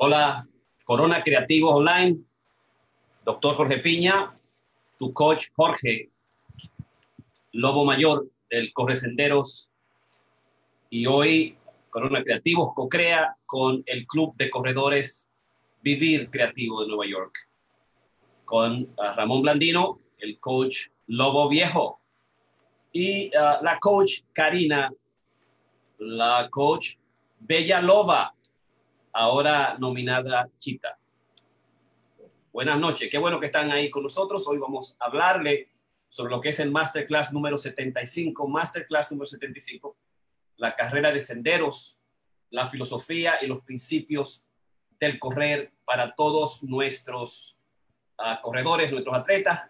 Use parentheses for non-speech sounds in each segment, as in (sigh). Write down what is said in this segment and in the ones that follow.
Hola, Corona Creativos Online, doctor Jorge Piña, tu coach Jorge Lobo Mayor del Corre Senderos. Y hoy Corona Creativos co-crea con el Club de Corredores Vivir Creativo de Nueva York, con ah, Ramón Blandino, el coach Lobo Viejo, y ah, la coach Karina, la coach Bella Loba, ahora nominada Chita. Buenas noches, qué bueno que están ahí con nosotros. Hoy vamos a hablarle sobre lo que es el Masterclass número 75, Masterclass número 75, la carrera de senderos, la filosofía y los principios del correr para todos nuestros ah, corredores, nuestros atletas,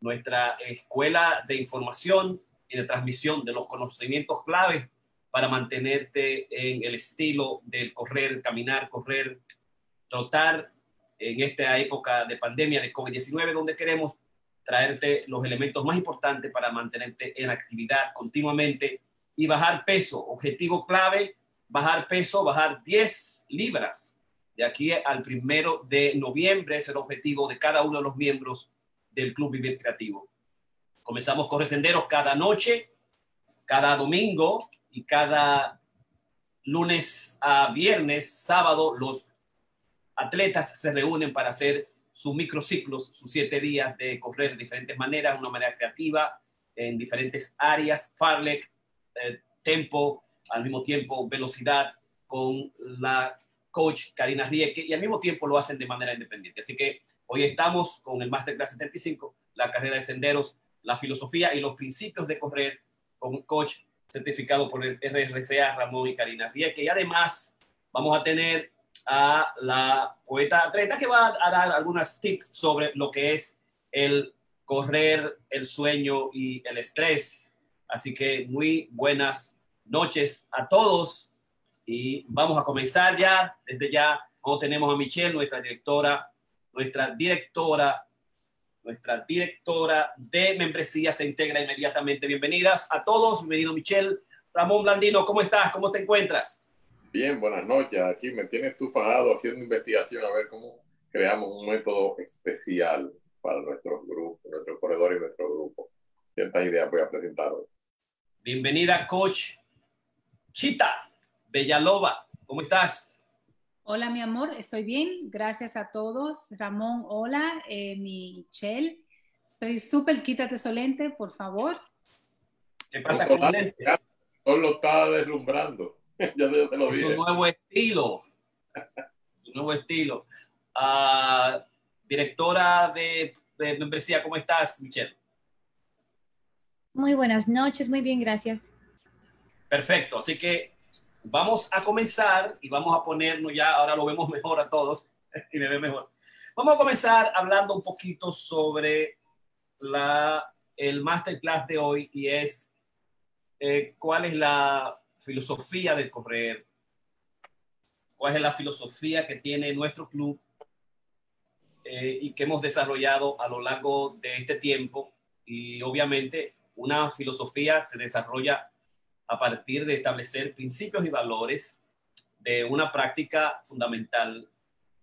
nuestra escuela de información y de transmisión de los conocimientos clave para mantenerte en el estilo del correr, caminar, correr, trotar en esta época de pandemia de COVID-19, donde queremos traerte los elementos más importantes para mantenerte en actividad continuamente y bajar peso. Objetivo clave, bajar peso, bajar 10 libras. De aquí al primero de noviembre es el objetivo de cada uno de los miembros del Club Vivir Creativo. Comenzamos Corre Senderos cada noche, cada domingo y cada lunes a viernes, sábado, los atletas se reúnen para hacer sus microciclos, sus siete días de correr de diferentes maneras, una manera creativa, en diferentes áreas, Farlek, eh, tempo, al mismo tiempo velocidad, con la coach Karina Rieke, y al mismo tiempo lo hacen de manera independiente. Así que hoy estamos con el Masterclass 75, la carrera de senderos, la filosofía y los principios de correr con coach certificado por el RRCA Ramón y Karina Rieke. Y además vamos a tener a la poeta atleta que va a dar algunas tips sobre lo que es el correr, el sueño y el estrés. Así que muy buenas noches a todos y vamos a comenzar ya. Desde ya, como tenemos a Michelle, nuestra directora, nuestra directora, nuestra directora de membresía se integra inmediatamente. Bienvenidas a todos. Bienvenido Michelle. Ramón Blandino, ¿cómo estás? ¿Cómo te encuentras? Bien, buenas noches. Aquí me tienes tú pagado haciendo investigación a ver cómo creamos un método especial para nuestros grupos, nuestro corredor y nuestro grupo. Ciertas ideas voy a presentar hoy. Bienvenida, coach Chita Bellaloba. ¿Cómo estás? Hola, mi amor, estoy bien. Gracias a todos. Ramón, hola. Eh, Michelle, estoy súper, quítate solente, por favor. ¿Qué pasa con los lentes? Solo está deslumbrando. (laughs) ya te lo (laughs) es un nuevo estilo. Es un nuevo estilo. Directora de, de, membresía, ¿cómo estás, Michelle? Muy buenas noches, muy bien, gracias. Perfecto, así que vamos a comenzar y vamos a ponernos ya, ahora lo vemos (laughs) mejor a todos y me ve mejor. Vamos a comenzar hablando un poquito sobre la, el masterclass de hoy y es eh, cuál es la filosofía del correr, cuál es la filosofía que tiene nuestro club eh, y que hemos desarrollado a lo largo de este tiempo. Y obviamente una filosofía se desarrolla a partir de establecer principios y valores de una práctica fundamental,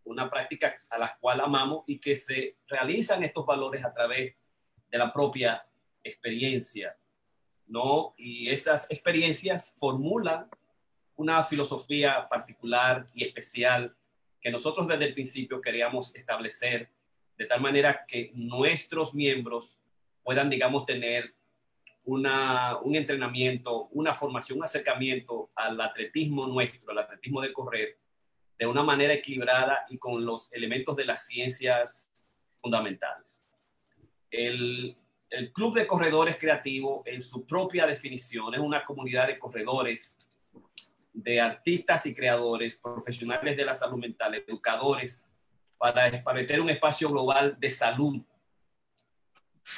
una práctica a la cual amamos y que se realizan estos valores a través de la propia experiencia ¿no? Y esas experiencias formulan una filosofía particular y especial que nosotros desde el principio queríamos establecer de tal manera que nuestros miembros puedan, digamos, tener un entrenamiento, una formación, un acercamiento al atletismo nuestro, al atletismo de correr, de una manera equilibrada y con los elementos de las ciencias fundamentales. El, Club de Corredores Creativos, en su propia definición, es una comunidad de corredores, de artistas y creadores, profesionales de la salud mental, educadores, para establecer un espacio global de salud.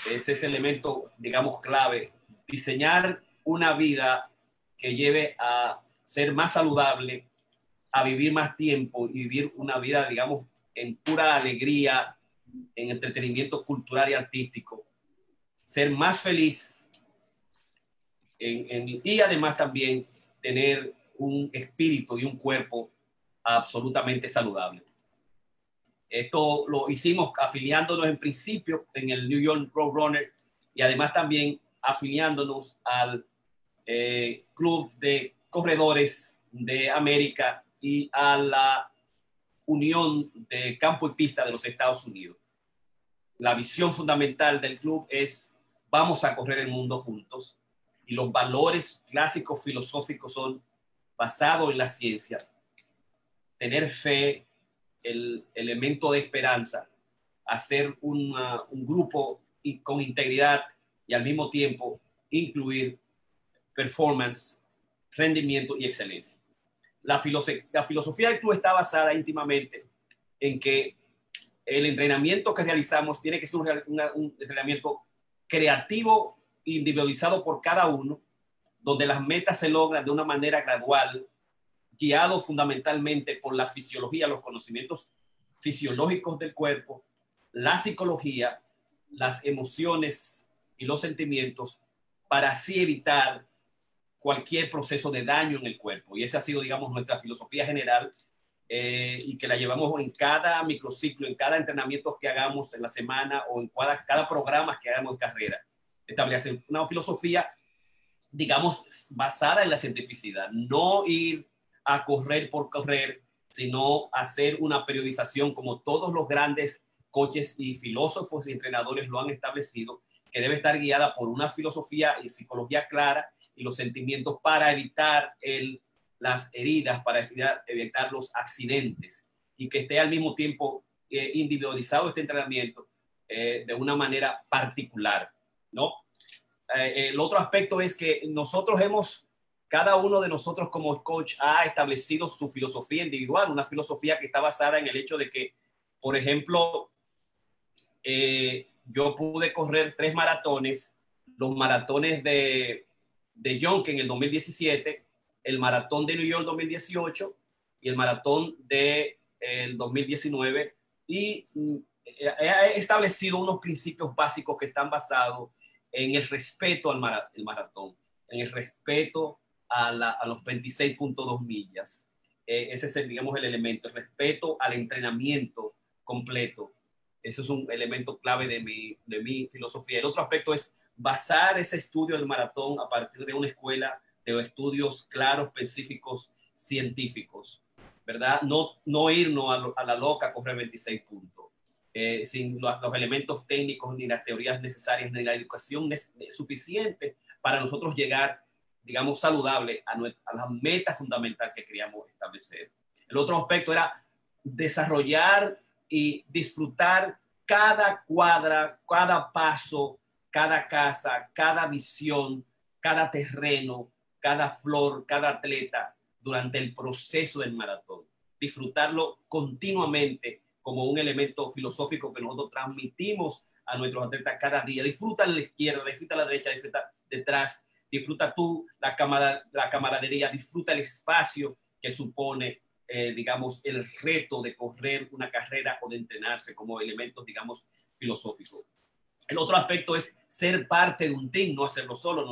Es el elemento, digamos, clave. Diseñar una vida que lleve a ser más saludable, a vivir más tiempo y vivir una vida, digamos, en pura alegría, en entretenimiento cultural y artístico ser más feliz en, y además también tener un espíritu y un cuerpo absolutamente saludable. Esto lo hicimos afiliándonos en principio en el New York Roadrunner y además también afiliándonos al eh, Club de Corredores de América y a la Unión de Campo y Pista de los Estados Unidos. La visión fundamental del club es vamos a correr el mundo juntos y los valores clásicos filosóficos son basados en la ciencia, tener fe, el elemento de esperanza, hacer un grupo y con integridad y al mismo tiempo incluir performance, rendimiento y excelencia. La, la filosofía del club está basada íntimamente en que el entrenamiento que realizamos tiene que ser un, entrenamiento creativo, individualizado por cada uno, donde las metas se logran de una manera gradual, guiado fundamentalmente por la fisiología, los conocimientos fisiológicos del cuerpo, la psicología, las emociones y los sentimientos, para así evitar cualquier proceso de daño en el cuerpo. Y esa ha sido, digamos, nuestra filosofía general eh, y que la llevamos en cada microciclo, en cada entrenamiento que hagamos en la semana o en cada, cada programa que hagamos de carrera. Establecer una filosofía, digamos, basada en la cientificidad. No ir a correr por correr, sino hacer una periodización como todos los grandes coches y filósofos y entrenadores lo han establecido, que debe estar guiada por una filosofía y psicología clara y los sentimientos para evitar el, las heridas, para evitar, los accidentes y que esté al mismo tiempo eh, individualizado este entrenamiento eh, de una manera particular, ¿no? Eh, el otro aspecto es que nosotros hemos, cada uno de nosotros como coach ha establecido su filosofía individual, una filosofía que está basada en el hecho de que, por ejemplo, yo pude correr tres maratones, los maratones de de Jonk en el 2017, el maratón de New York 2018 y el maratón de el 2019 y mm, he establecido unos principios básicos que están basados en el respeto al maratón, en el respeto a, los 26.2 millas. Eh, ese es, digamos, el elemento, el respeto al entrenamiento completo. Ese es un elemento clave de mi, de mi filosofía. El otro aspecto es basar ese estudio del maratón a partir de una escuela de estudios claros, específicos, científicos, ¿verdad? No, no irnos a, la loca a correr 26 puntos, eh, sin los, elementos técnicos ni las teorías necesarias ni la educación suficiente para nosotros llegar, digamos, saludable a, a la meta fundamental que queríamos establecer. El otro aspecto era desarrollar y disfrutar cada cuadra, cada paso, cada casa, cada visión, cada terreno, cada flor, cada atleta durante el proceso del maratón. Disfrutarlo continuamente como un elemento filosófico que nosotros transmitimos a nuestros atletas cada día. Disfruta la izquierda, disfruta la derecha, disfruta detrás, disfruta tú la, camaradería, disfruta el espacio que supone, eh, digamos, el reto de correr una carrera o de entrenarse como elementos, digamos, filosóficos. El otro aspecto es ser parte de un team, no hacerlo solo.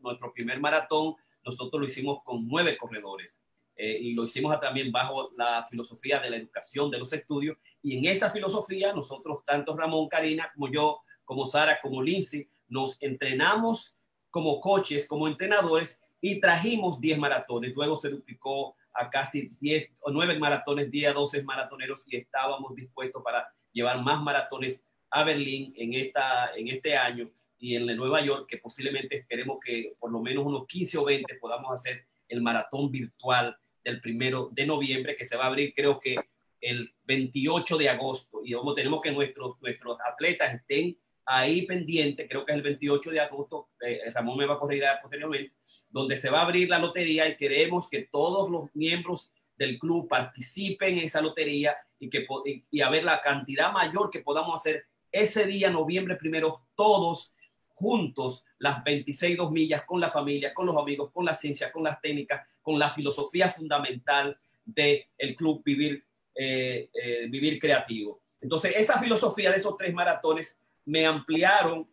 Nuestro, primer maratón, nosotros lo hicimos con nueve corredores eh, y lo hicimos también bajo la filosofía de la educación, de los estudios. Y en esa filosofía, nosotros, tanto Ramón, Karina, como yo, como Sara, como Lindsay, nos entrenamos como coches, como entrenadores y trajimos 10 maratones. Luego se duplicó a casi 10 o 9 maratones, 10 a 12 maratoneros y estábamos dispuestos para llevar más maratones a Berlín en, esta, en este año y en Nueva York, que posiblemente esperemos que por lo menos unos 15 o 20 podamos hacer el maratón virtual del primero de noviembre, que se va a abrir creo que el 28 de agosto. Y vamos, tenemos que nuestros, nuestros atletas estén ahí pendientes, creo que es el 28 de agosto, eh, Ramón me va a corregir posteriormente, donde se va a abrir la lotería y queremos que todos los miembros del club participen en esa lotería y, que, y a ver la cantidad mayor que podamos hacer ese día, noviembre primero, todos juntos las 26 dos millas con la familia, con los amigos, con la ciencia, con las técnicas, con la filosofía fundamental del el club vivir, eh, eh, vivir creativo. Entonces, esa filosofía de esos tres maratones me ampliaron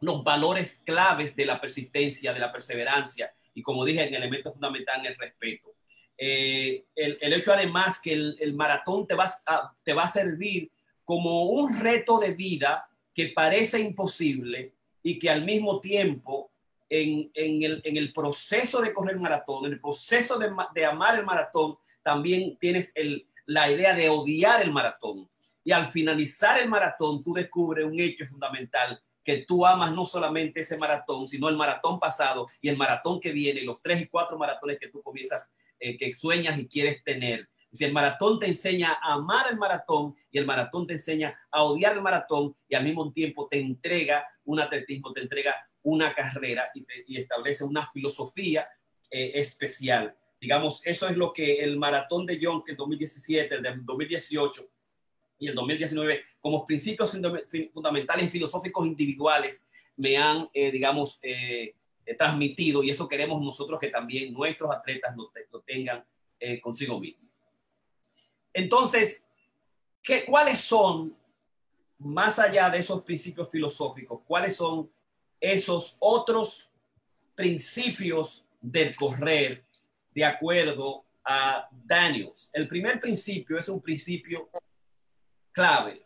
los valores claves de la persistencia, de la perseverancia y como dije, en el elemento fundamental, el respeto. Eh, el, hecho además que el, maratón te va, a, te va a servir como un reto de vida que parece imposible y que al mismo tiempo en, en, el, en el, proceso de correr maratón, en el proceso de, de amar el maratón, también tienes la idea de odiar el maratón. Y al finalizar el maratón, tú descubres un hecho fundamental, que tú amas no solamente ese maratón, sino el maratón pasado y el maratón que viene, los tres y cuatro maratones que tú comienzas, eh, que sueñas y quieres tener. Si el maratón te enseña a amar el maratón y el maratón te enseña a odiar el maratón y al mismo tiempo te entrega un atletismo, te entrega una carrera y, te, y establece una filosofía eh, especial. Digamos, eso es lo que el maratón de que el 2017, el de 2018 y el 2019, como principios fundamentales filosóficos individuales, me han, eh, digamos, eh, eh, transmitido y eso queremos nosotros que también nuestros atletas lo, te, lo tengan eh, consigo mismos. Entonces, ¿qué, ¿cuáles son, más allá de esos principios filosóficos, cuáles son esos otros principios del correr de acuerdo a Daniels. El primer principio es un principio clave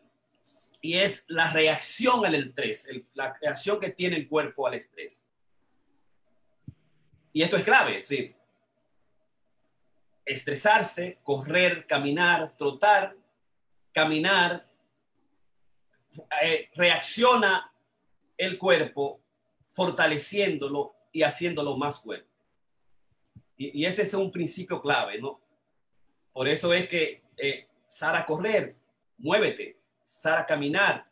y es la reacción al estrés, la reacción que tiene el cuerpo al estrés. Y esto es clave, sí. Estresarse, correr, caminar, trotar, caminar, eh, reacciona el cuerpo fortaleciéndolo y haciéndolo más fuerte. Y, y, ese es un principio clave, ¿no? Por eso es que eh, Sara correr, muévete, Sara caminar,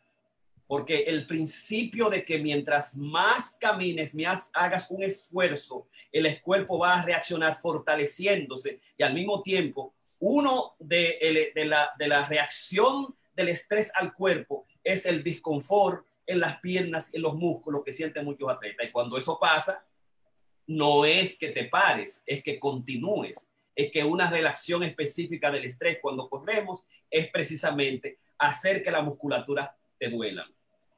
porque el principio de que mientras más camines, más hagas un esfuerzo, el cuerpo va a reaccionar fortaleciéndose y al mismo tiempo, uno de, de, la, de la reacción del estrés al cuerpo es el disconfort en las piernas, en los músculos que sienten muchos atletas. Y cuando eso pasa, no es que te pares, es que continúes. Es que una relación específica del estrés cuando corremos es precisamente hacer que la musculatura te duela.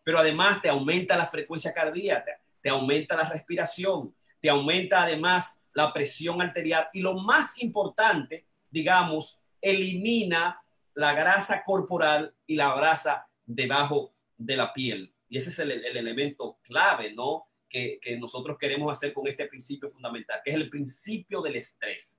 Pero además te aumenta la frecuencia cardíaca, te aumenta la respiración, te aumenta además la presión arterial y lo más importante, digamos, elimina la grasa corporal y la grasa debajo de la piel. Y ese es el, el elemento clave, ¿no? Que, que, nosotros queremos hacer con este principio fundamental, que es el principio del estrés.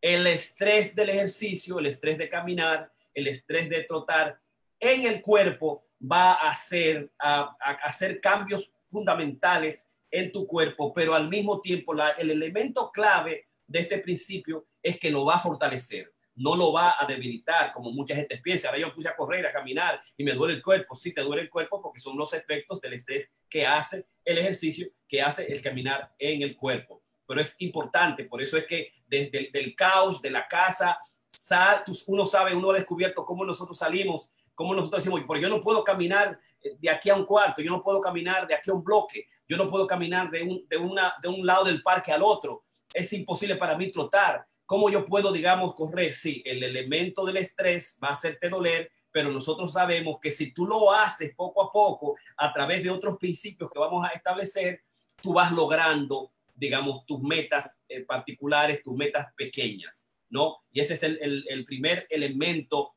El estrés del ejercicio, el estrés de caminar, el estrés de trotar en el cuerpo va a hacer, a, hacer cambios fundamentales en tu cuerpo, pero al mismo tiempo el elemento clave de este principio es que lo va a fortalecer no lo va a debilitar, como mucha gente piensa. Ahora yo me puse a correr, a caminar y me duele el cuerpo. Sí, te duele el cuerpo porque son los efectos del estrés que hace el ejercicio, que hace el caminar en el cuerpo. Pero es importante, por eso es que desde el del caos, de la casa, sal, uno sabe, uno ha descubierto cómo nosotros salimos, cómo nosotros decimos, porque yo no puedo caminar de aquí a un cuarto, yo no puedo caminar de aquí a un bloque, yo no puedo caminar de un, de una, de un lado del parque al otro. Es imposible para mí trotar ¿Cómo yo puedo, digamos, correr? Sí, el elemento del estrés va a hacerte doler, pero nosotros sabemos que si tú lo haces poco a poco, a través de otros principios que vamos a establecer, tú vas logrando, digamos, tus metas eh, particulares, tus metas pequeñas, ¿no? Y ese es el, el, el primer elemento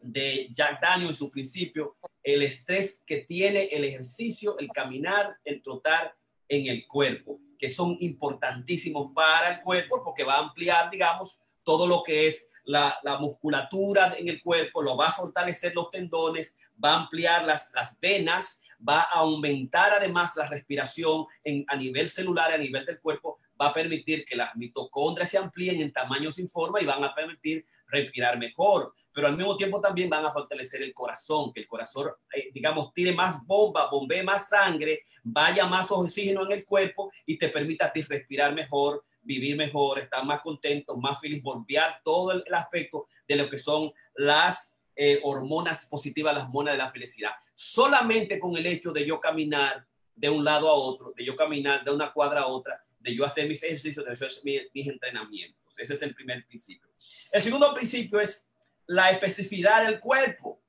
de Jack Daniel en su principio, el estrés que tiene el ejercicio, el caminar, el trotar en el cuerpo que son importantísimos para el cuerpo porque va a ampliar, digamos, todo lo que es la, la, musculatura en el cuerpo, lo va a fortalecer los tendones, va a ampliar las, las venas, va a aumentar además la respiración en, a nivel celular, a nivel del cuerpo, va a permitir que las mitocondrias se amplíen en tamaño sin forma y van a permitir respirar mejor, pero al mismo tiempo también van a fortalecer el corazón, que el corazón, eh, digamos, tire más bomba, bombee más sangre, vaya más oxígeno en el cuerpo y te permita a ti respirar mejor, vivir mejor, estar más contento, más feliz, bombear todo el aspecto de lo que son las eh, hormonas positivas, las hormonas de la felicidad. Solamente con el hecho de yo caminar de un lado a otro, de yo caminar de una cuadra a otra, de yo hacer mis ejercicios, de yo hacer mis, mis entrenamientos. Ese es el primer principio. El segundo principio es la especificidad del cuerpo.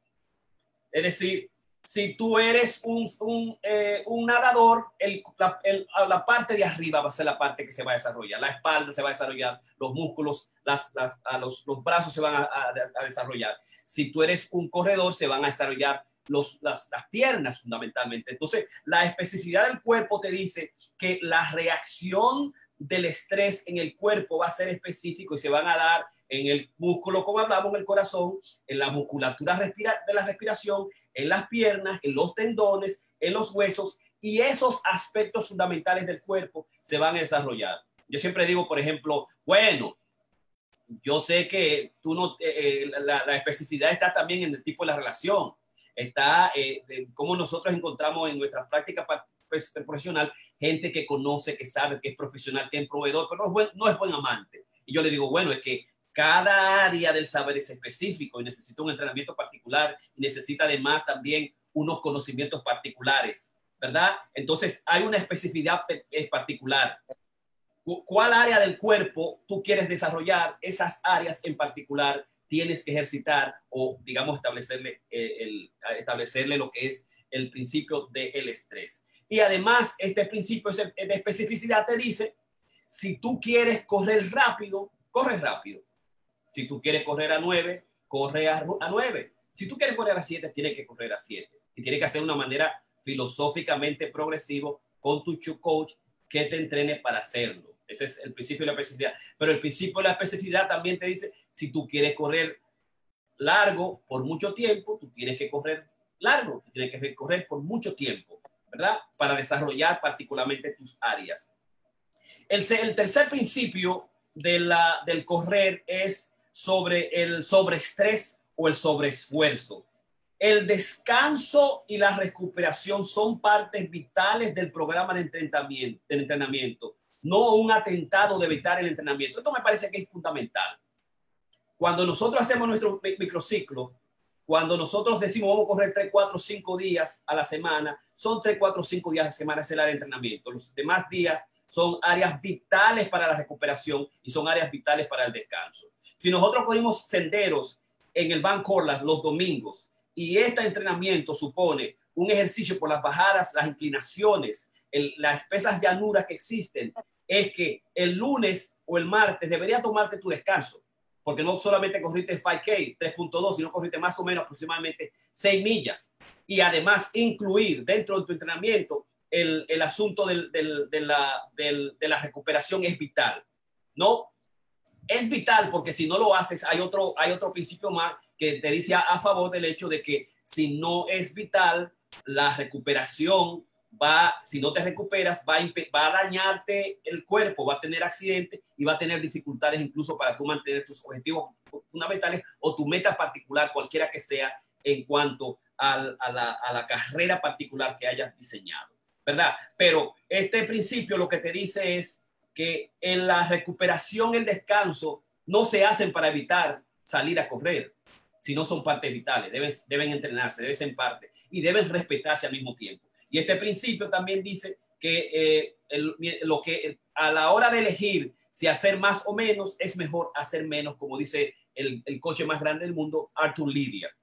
Es decir, si tú eres un, un, eh, un nadador, el, la, el, la, parte de arriba va a ser la parte que se va a desarrollar. La espalda se va a desarrollar, los músculos, las, las, a los, los, brazos se van a, a, a, desarrollar. Si tú eres un corredor, se van a desarrollar los, las, las piernas fundamentalmente. Entonces, la especificidad del cuerpo te dice que la reacción del estrés en el cuerpo va a ser específico y se van a dar en el músculo, como hablamos, en el corazón, en la musculatura de la respiración, en las piernas, en los tendones, en los huesos, y esos aspectos fundamentales del cuerpo se van a desarrollar. Yo siempre digo, por ejemplo, bueno, yo sé que tú no, eh, eh la, la, especificidad está también en el tipo de la relación, está eh, de cómo nosotros encontramos en nuestra práctica profesional gente que conoce, que sabe, que es profesional, que es proveedor, pero no es buen, no es buen amante. Y yo le digo, bueno, es que cada área del saber es específico y necesita un entrenamiento particular y necesita además también unos conocimientos particulares, ¿verdad? Entonces hay una especificidad particular. ¿Cuál área del cuerpo tú quieres desarrollar? Esas áreas en particular tienes que ejercitar o, digamos, establecerle, eh, el, establecerle lo que es el principio del estrés. Y además, este principio de especificidad te dice, si tú quieres correr rápido, corre rápido. Si tú quieres correr a 9, corre a, a 9. Si tú quieres correr a 7, tienes que correr a 7. Y tienes que hacer de una manera filosóficamente progresivo con tu coach que te entrene para hacerlo. Ese es el principio de la especificidad. Pero el principio de la especificidad también te dice, si tú quieres correr largo por mucho tiempo, tú tienes que correr largo, tú tienes que correr por mucho tiempo, ¿verdad? Para desarrollar particularmente tus áreas. El, el tercer principio de la, del correr es sobre el sobreestrés o el sobreesfuerzo. El descanso y la recuperación son partes vitales del programa de entrenamiento, del entrenamiento, no un atentado de evitar el entrenamiento. Esto me parece que es fundamental. Cuando nosotros hacemos nuestro microciclo, cuando nosotros decimos vamos a correr 3, 4, 5 días a la semana, son 3, 4, 5 días a la semana es el de entrenamiento. Los demás días son áreas vitales para la recuperación y son áreas vitales para el descanso. Si nosotros cogimos senderos en el Van Corlas los domingos y este entrenamiento supone un ejercicio por las bajadas, las inclinaciones, el, las espesas llanuras que existen, es que el lunes o el martes debería tomarte tu descanso, porque no solamente corriste 5K 3.2, sino corriste más o menos aproximadamente 6 millas. Y además incluir dentro de tu entrenamiento el, asunto de, la, recuperación es vital. No es vital porque si no lo haces, hay otro, principio más que te dice a, favor del hecho de que si no es vital, la recuperación va, si no te recuperas, va a, dañarte el cuerpo, va a tener accidente y va a tener dificultades incluso para tú mantener tus objetivos fundamentales o tu meta particular, cualquiera que sea, en cuanto a la carrera particular que hayas diseñado, ¿verdad? Pero este principio lo que te dice es que en la recuperación, el descanso, no se hacen para evitar salir a correr, sino son partes vitales, deben, deben entrenarse, deben ser parte y deben respetarse al mismo tiempo. Y este principio también dice que eh, lo que a la hora de elegir si hacer más o menos, es mejor hacer menos, como dice el, el coche más grande del mundo, Arthur Lydia.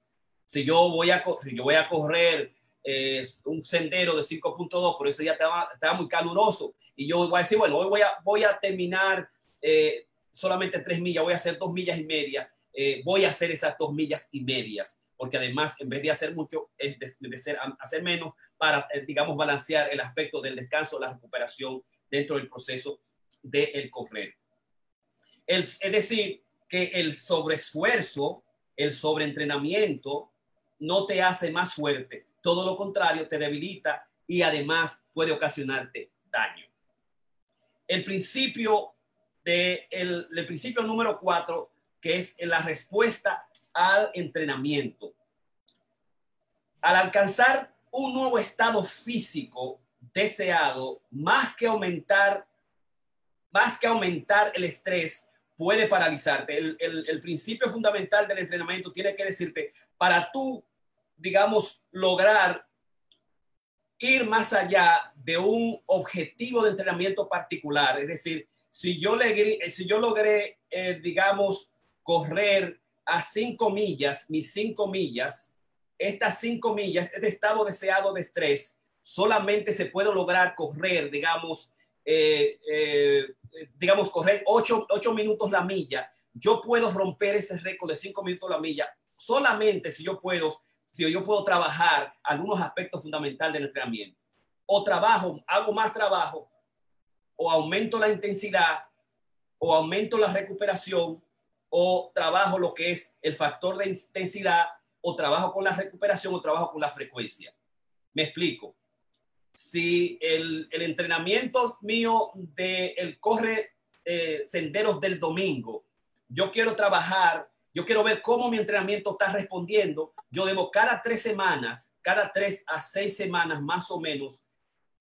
Si yo voy a, si yo voy a correr eh, un sendero de 5.2, por eso ya estaba, estaba muy caluroso, y yo voy a decir, bueno, hoy voy a, voy a terminar eh, solamente tres millas, voy a hacer dos millas y media, eh, voy a hacer esas dos millas y medias, porque además, en vez de hacer mucho, es de, de ser, hacer menos para, eh, digamos, balancear el aspecto del descanso, la recuperación dentro del proceso del de correr. El, es decir, que el sobreesfuerzo, el sobreentrenamiento, no te hace más fuerte, todo lo contrario, te debilita y además puede ocasionarte daño el principio de el, principio número cuatro, que es la respuesta al entrenamiento. Al alcanzar un nuevo estado físico deseado, más que aumentar, más que aumentar el estrés, puede paralizarte. El, el, el, principio fundamental del entrenamiento tiene que decirte, para tú, digamos, lograr ir más allá de un objetivo de entrenamiento particular. Es decir, si yo, logré, eh, digamos, correr a cinco millas, mis cinco millas, estas cinco millas, este estado deseado de estrés, solamente se puede lograr correr, digamos, eh, eh, digamos, correr ocho, ocho minutos la milla. Yo puedo romper ese récord de cinco minutos la milla solamente si yo puedo, si yo puedo trabajar algunos aspectos fundamentales del entrenamiento. O trabajo, hago más trabajo, o aumento la intensidad, o aumento la recuperación, o trabajo lo que es el factor de intensidad, o trabajo con la recuperación, o trabajo con la frecuencia. Me explico. Si el, el entrenamiento mío de el corre eh, senderos del domingo, yo quiero trabajar yo quiero ver cómo mi entrenamiento está respondiendo. Yo debo cada tres semanas, cada tres a seis semanas más o menos,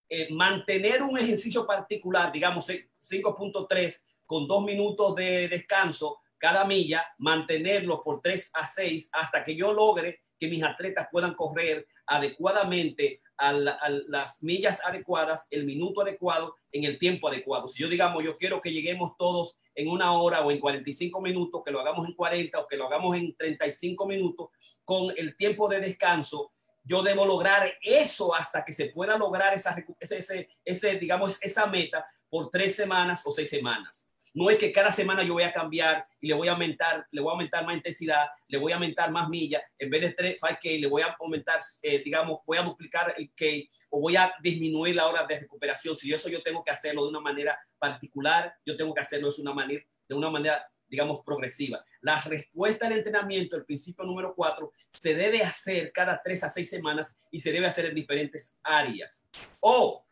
eh, mantener un ejercicio particular, digamos 5.3 con dos minutos de descanso cada milla, mantenerlo por tres a seis hasta que yo logre que mis atletas puedan correr adecuadamente a, las millas adecuadas, el minuto adecuado, en el tiempo adecuado. Si yo digamos, yo quiero que lleguemos todos en una hora o en 45 minutos, que lo hagamos en 40 o que lo hagamos en 35 minutos, con el tiempo de descanso, yo debo lograr eso hasta que se pueda lograr esa, ese, ese, digamos, esa meta por tres semanas o seis semanas. No es que cada semana yo voy a cambiar y le voy a aumentar, le voy a aumentar más intensidad, le voy a aumentar más millas, en vez de 3, 5K, le voy a aumentar, eh, digamos, voy a duplicar el K o voy a disminuir la hora de recuperación. Si eso yo tengo que hacerlo de una manera particular, yo tengo que hacerlo de una manera, de una manera digamos, progresiva. La respuesta al entrenamiento, el principio número cuatro, se debe hacer cada tres a seis semanas y se debe hacer en diferentes áreas. O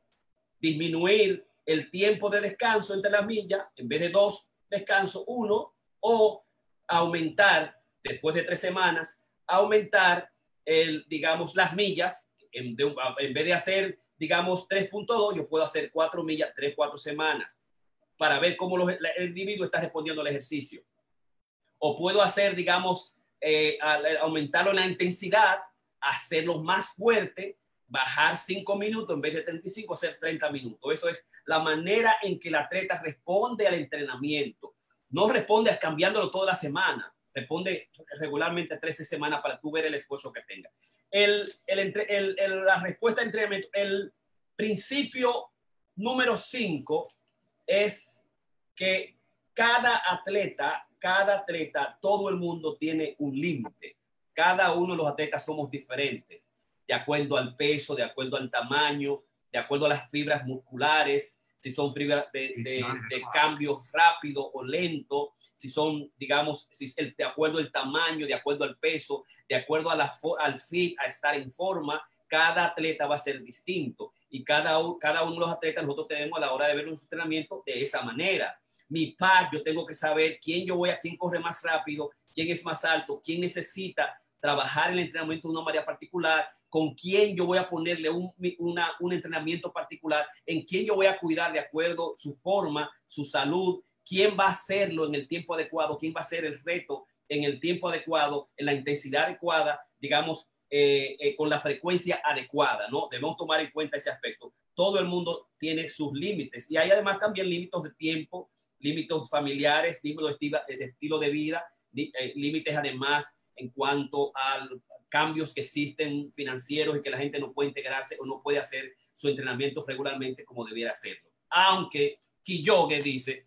disminuir el tiempo de descanso entre las millas, en vez de dos descanso uno, o aumentar, después de tres semanas, aumentar, el, digamos, las millas, en, vez de hacer, digamos, 3.2, yo puedo hacer cuatro millas, tres, cuatro semanas, para ver cómo el individuo está respondiendo al ejercicio. O puedo hacer, digamos, eh, aumentarlo en la intensidad, hacerlo más fuerte, bajar 5 minutos en vez de 35, hacer 30 minutos. Eso es la manera en que el atleta responde al entrenamiento. No responde cambiándolo toda la semana, responde regularmente 13 semanas para tú ver el esfuerzo que tenga. El, el, el, la respuesta al entrenamiento, el principio número 5 es que cada atleta, cada atleta, todo el mundo tiene un límite. Cada uno de los atletas somos diferentes de acuerdo al peso, de acuerdo al tamaño, de acuerdo a las fibras musculares, si son fibras de, de, cambio rápido o lento, si son, digamos, si el, de acuerdo al tamaño, de acuerdo al peso, de acuerdo a la, al fit, a estar en forma, cada atleta va a ser distinto y cada, cada uno de los atletas nosotros tenemos a la hora de ver un entrenamiento de esa manera. Mi par, yo tengo que saber quién yo voy a, quién corre más rápido, quién es más alto, quién necesita trabajar el entrenamiento de una manera particular, con quién yo voy a ponerle un, un entrenamiento particular, en quién yo voy a cuidar de acuerdo su forma, su salud, quién va a hacerlo en el tiempo adecuado, quién va a hacer el reto en el tiempo adecuado, en la intensidad adecuada, digamos, eh, eh, con la frecuencia adecuada, ¿no? Debemos tomar en cuenta ese aspecto. Todo el mundo tiene sus límites y hay además también límites de tiempo, límites familiares, límites de estilo de vida, eh, límites además en cuanto a cambios que existen financieros y que la gente no puede integrarse o no puede hacer su entrenamiento regularmente como debiera hacerlo. Aunque Kiyoge dice,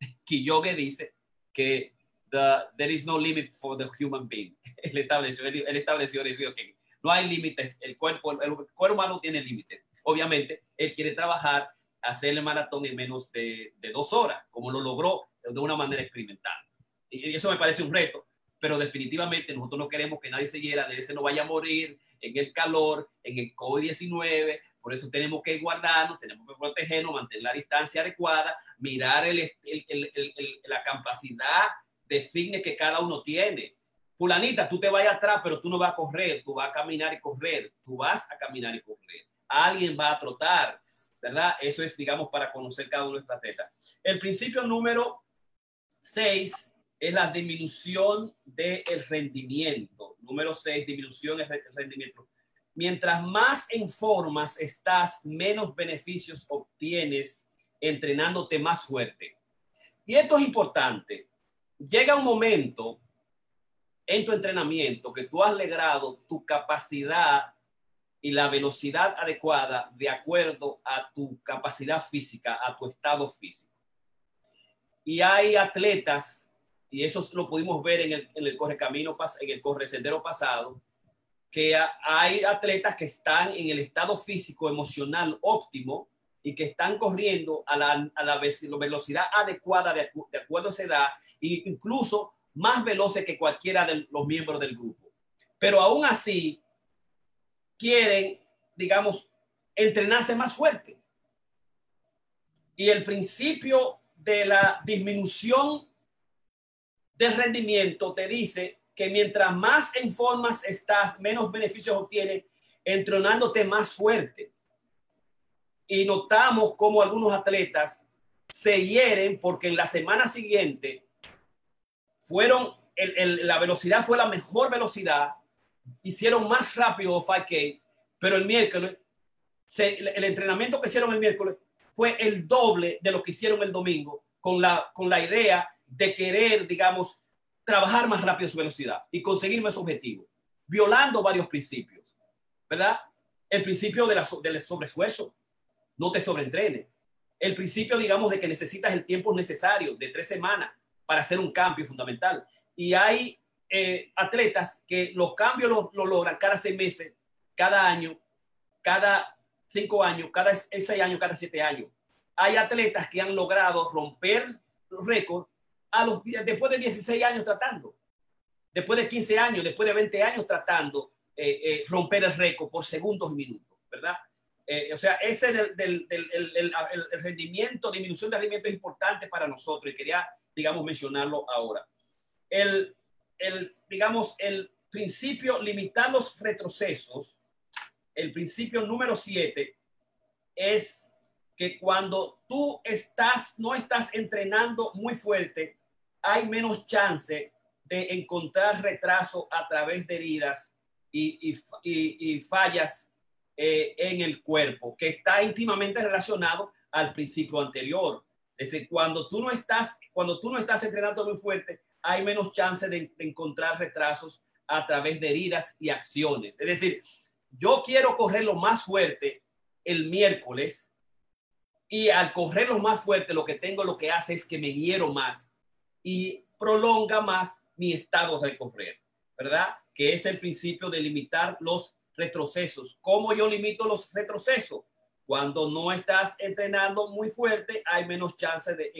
(laughs) Kiyoge dice que there is no limit for the human being. (laughs) Él estableció, él, estableció, que no hay límites, el cuerpo, el, cuerpo humano tiene límites. Obviamente, él quiere trabajar, hacer el maratón en menos de, de dos horas, como lo logró de una manera experimental. Y eso me parece un reto, pero definitivamente nosotros no queremos que nadie se hiera, de ese no vaya a morir en el calor, en el COVID-19, por eso tenemos que guardarnos, tenemos que protegernos, mantener la distancia adecuada, mirar el, la capacidad de fitness que cada uno tiene. Fulanita, tú te vayas atrás, pero tú no vas a correr, tú vas a caminar y correr, tú vas a caminar y correr. Alguien va a trotar, ¿verdad? Eso es, digamos, para conocer cada uno de nuestras atletas. El principio número 6 es la disminución del rendimiento. Número 6, disminución del rendimiento. Mientras más en formas estás, menos beneficios obtienes entrenándote más fuerte. Y esto es importante. Llega un momento en tu entrenamiento que tú has logrado tu capacidad y la velocidad adecuada de acuerdo a tu capacidad física, a tu estado físico. Y hay atletas, y eso lo pudimos ver en el, en el correcamino, en el corre sendero pasado, que hay atletas que están en el estado físico, emocional óptimo y que están corriendo a la, a la velocidad adecuada de, de acuerdo a esa edad e incluso más veloces que cualquiera de los miembros del grupo. Pero aún así, quieren, digamos, entrenarse más fuerte. Y el principio de la disminución del rendimiento te dice que mientras más en formas estás, menos beneficios obtienes entrenándote más fuerte. Y notamos como algunos atletas se hieren porque en la semana siguiente fueron, la velocidad fue la mejor velocidad, hicieron más rápido 5K, pero el miércoles, el entrenamiento que hicieron el miércoles fue el doble de lo que hicieron el domingo, con la, con la idea de querer, digamos, trabajar más rápido su velocidad y conseguir más objetivos, violando varios principios, ¿verdad? El principio de la, del sobreesfuerzo, no te sobreentrenes. El principio, digamos, de que necesitas el tiempo necesario de tres semanas para hacer un cambio fundamental. Y hay eh, atletas que los cambios lo, logran cada seis meses, cada año, cada cinco años, cada seis años, cada siete años. Hay atletas que han logrado romper los récords a los, después de 16 años tratando, después de 15 años, después de 20 años tratando eh, eh, romper el récord por segundos y minutos, ¿verdad? o sea, ese del, del, del el, el, rendimiento, disminución de rendimiento es importante para nosotros y quería digamos, mencionarlo ahora. El, el, digamos, el principio limitar los retrocesos, el principio número siete es que cuando tú estás, no estás entrenando muy fuerte, hay menos chance de encontrar retraso a través de heridas y, fallas eh, en el cuerpo, que está íntimamente relacionado al principio anterior. Es decir, cuando tú no estás, cuando tú no estás entrenando muy fuerte, hay menos chance de, encontrar retrasos a través de heridas y acciones. Es decir, yo quiero correr lo más fuerte el miércoles y al correr lo más fuerte lo que tengo lo que hace es que me hiero más y prolonga más mi estado de correr, ¿verdad? Que es el principio de limitar los retrocesos. ¿Cómo yo limito los retrocesos? Cuando no estás entrenando muy fuerte, hay menos chance de,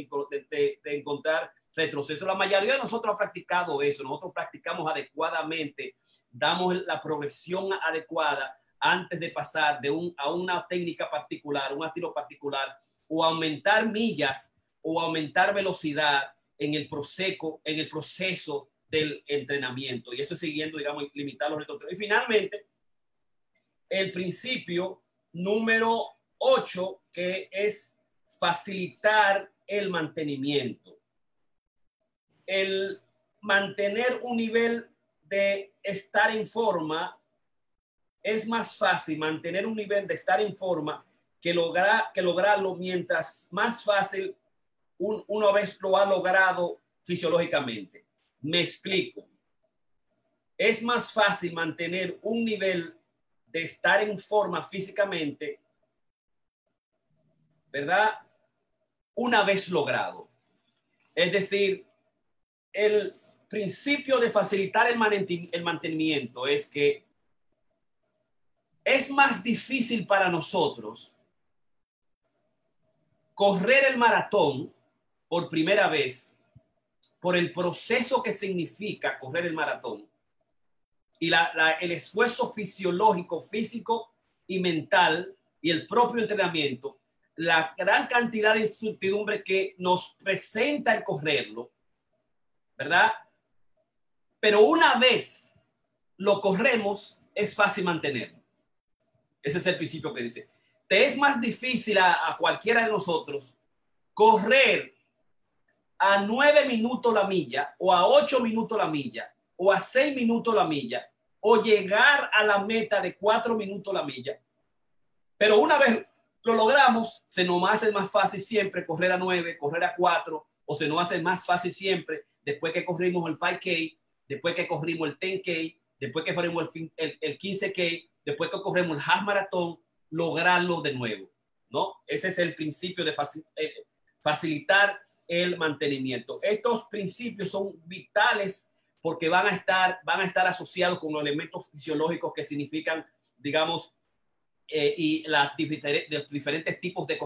encontrar retroceso. La mayoría de nosotros ha practicado eso. Nosotros practicamos adecuadamente, damos la progresión adecuada antes de pasar de un, a una técnica particular, un estilo particular, o aumentar millas o aumentar velocidad en el proceso, en el proceso del entrenamiento. Y eso siguiendo, digamos, limitar los retrocesos. Y finalmente, el principio número 8, que es facilitar el mantenimiento. El mantener un nivel de estar en forma es más fácil mantener un nivel de estar en forma que, lograr, que lograrlo mientras más fácil un, una vez lo ha logrado fisiológicamente. Me explico. Es más fácil mantener un nivel de estar en forma físicamente, ¿verdad? Una vez logrado. Es decir, el principio de facilitar el, mantenimiento es que es más difícil para nosotros correr el maratón por primera vez por el proceso que significa correr el maratón y el esfuerzo fisiológico, físico y mental y el propio entrenamiento, la gran cantidad de incertidumbre que nos presenta el correrlo, ¿verdad? Pero una vez lo corremos, es fácil mantenerlo. Ese es el principio que dice. Te es más difícil a, a cualquiera de nosotros correr a nueve minutos la milla o a ocho minutos la milla o a seis minutos la milla o llegar a la meta de cuatro minutos la milla. Pero una vez lo logramos, se nos hace más fácil siempre correr a nueve, correr a cuatro, o se nos hace más fácil siempre, después que corrimos el 5K, después que corrimos el 10K, después que corrimos el, el, el 15K, después que corremos el half maratón, lograrlo de nuevo, ¿no? Ese es el principio de eh, facilitar el mantenimiento. Estos principios son vitales porque van a estar, van a estar asociados con los elementos fisiológicos que significan, digamos, eh, y las diferentes, diferentes tipos de,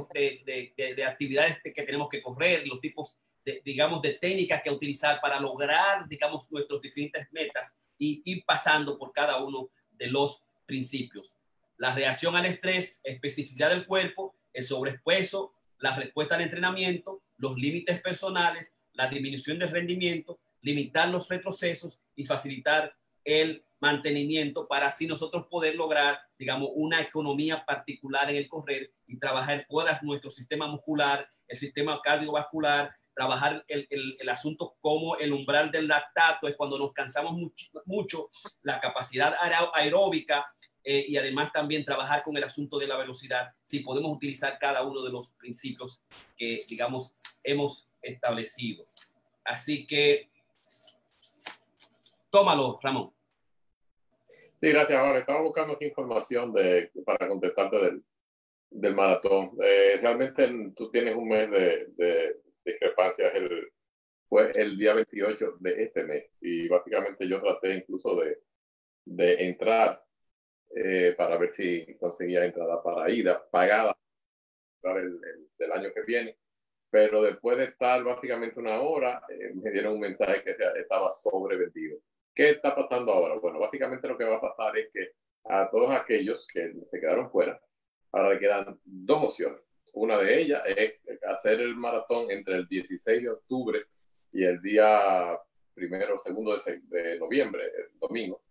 de, de, actividades que tenemos que correr, los tipos, digamos, de técnicas que utilizar para lograr, digamos, nuestras diferentes metas y ir pasando por cada uno de los principios. La reacción al estrés, especificidad del cuerpo, el sobrepeso, la respuesta al entrenamiento, los límites personales, la disminución del rendimiento, limitar los retrocesos y facilitar el mantenimiento para así nosotros poder lograr, digamos, una economía particular en el correr y trabajar todo nuestro sistema muscular, el sistema cardiovascular, trabajar el, el, el, asunto como el umbral del lactato es cuando nos cansamos mucho, mucho la capacidad aeróbica eh, y además también trabajar con el asunto de la velocidad, si podemos utilizar cada uno de los principios que, digamos, hemos establecido. Así que, tómalo, Ramón. Sí, gracias. Ahora, estaba buscando aquí información de, para contestarte del, del maratón. Eh, realmente tú tienes un mes de, de. El, fue el día 28 de este mes y básicamente yo traté incluso de, de entrar eh, para ver si conseguía entrada para ida pagada para el, del año que viene. Pero después de estar básicamente una hora, eh, me dieron un mensaje que estaba sobrevendido. ¿Qué está pasando ahora? Bueno, básicamente lo que va a pasar es que a todos aquellos que se quedaron fuera, ahora le quedan dos opciones. Una de ellas es hacer el maratón entre el 16 de octubre y el día primero o segundo de, de noviembre, el domingo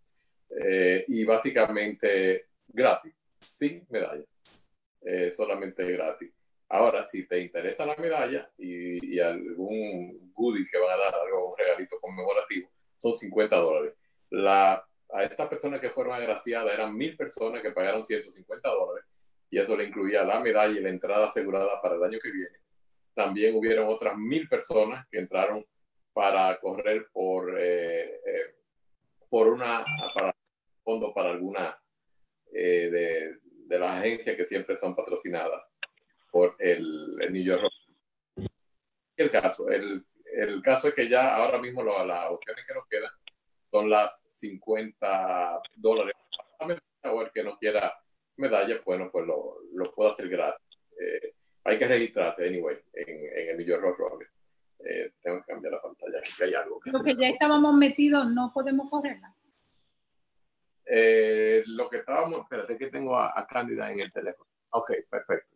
eh, y básicamente gratis, sin medalla, eh, solamente gratis. Ahora, si te interesa la medalla y, algún goodie que van a dar, algo, un regalito conmemorativo, son 50 dólares. La, a estas personas que fueron agraciadas eran mil personas que pagaron 150 dólares y eso le incluía la medalla y la entrada asegurada para el año que viene. También hubieron otras mil personas que entraron para correr por, eh, por una, para fondo para alguna eh, de, de, las agencias que siempre son patrocinadas por el, el New York El caso, el, el, caso es que ya ahora mismo lo, las opciones que nos quedan son las 50 dólares. O el que no quiera medalla, bueno, pues lo, lo puedo hacer gratis. Eh, hay que registrarse, anyway, en, en el New York Rock eh, tengo que cambiar la pantalla, que hay algo. Que Porque ya estábamos metidos, no podemos correrla. Eh, lo que estábamos, espérate que tengo a, a Cándida en el teléfono. Ok, perfecto.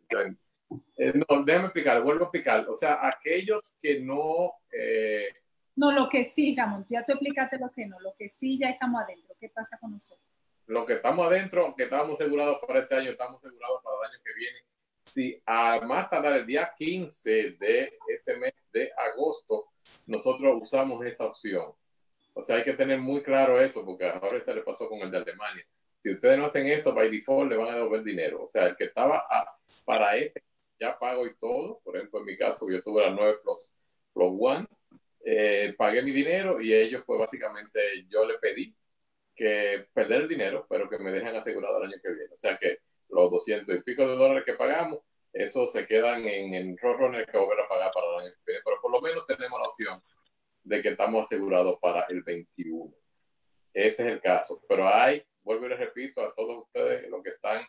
Eh, no, déjame explicar, vuelvo a explicar. O sea, aquellos que no... Eh, no, lo que sí, Ramón, ya te explicaste lo que no, lo que sí ya estamos adentro. ¿Qué pasa con nosotros? Lo que estamos adentro, que estábamos asegurados para este año, estamos asegurados para el año que viene. Si a más tardar el día 15 de este mes de agosto, nosotros usamos esa opción o sea, hay que tener muy claro eso, porque ahora se le pasó con el de Alemania. Si ustedes no hacen eso, by default le van a devolver dinero. O sea, el que estaba para este, ya pago y todo. Por ejemplo, en mi caso, yo tuve la 9 Plus, Plus One, eh, pagué mi dinero y ellos, pues básicamente, yo le pedí que perder el dinero, pero que me dejen asegurado el año que viene. O sea que los 200 y pico de dólares que pagamos, eso se quedan en el Roadrunner que volver a pagar para el año que viene. Pero por lo menos tenemos la opción de que estamos asegurados para el 21. Ese es el caso. Pero hay, vuelvo y les repito a todos ustedes, los que están,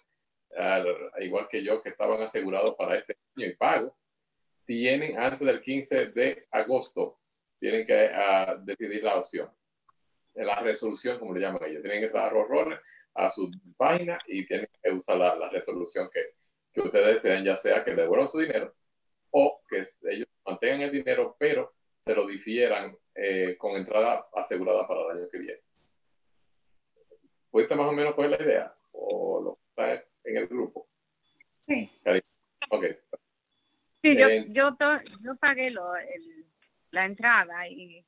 igual que yo, que estaban asegurados para este año y pago, tienen antes del 15 de agosto, tienen que uh, decidir la opción. La resolución, como le llaman ellos, tienen que entrar a a su página y tienen que usar la, la resolución que, que ustedes desean, ya sea que devuelvan su dinero o que ellos mantengan el dinero, pero se lo difieran eh, con entrada asegurada para el año que viene. ¿Puede más o menos cuál la idea? ¿O lo está en el grupo? Sí. Ok. Sí, yo, eh, yo, yo pagué lo, el, la entrada y,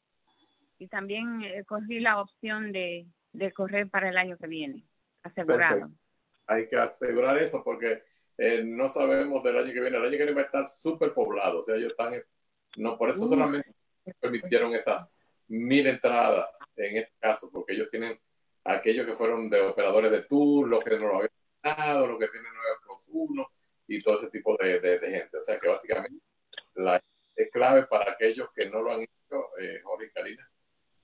y también eh, cogí la opción de, de, correr para el año que viene, asegurado. Hay que asegurar eso porque eh, no sabemos del año que viene. El año que viene va a estar súper poblado, o sea, ellos están, no, por eso uh. solamente permitieron esas mil entradas en este caso, porque ellos tienen aquellos que fueron de operadores de tour, los que no lo habían ganado, los que tienen 9 plus 1 y todo ese tipo de, de, gente. O sea que básicamente la, es clave para aquellos que no lo han hecho, eh, Jorge y Karina,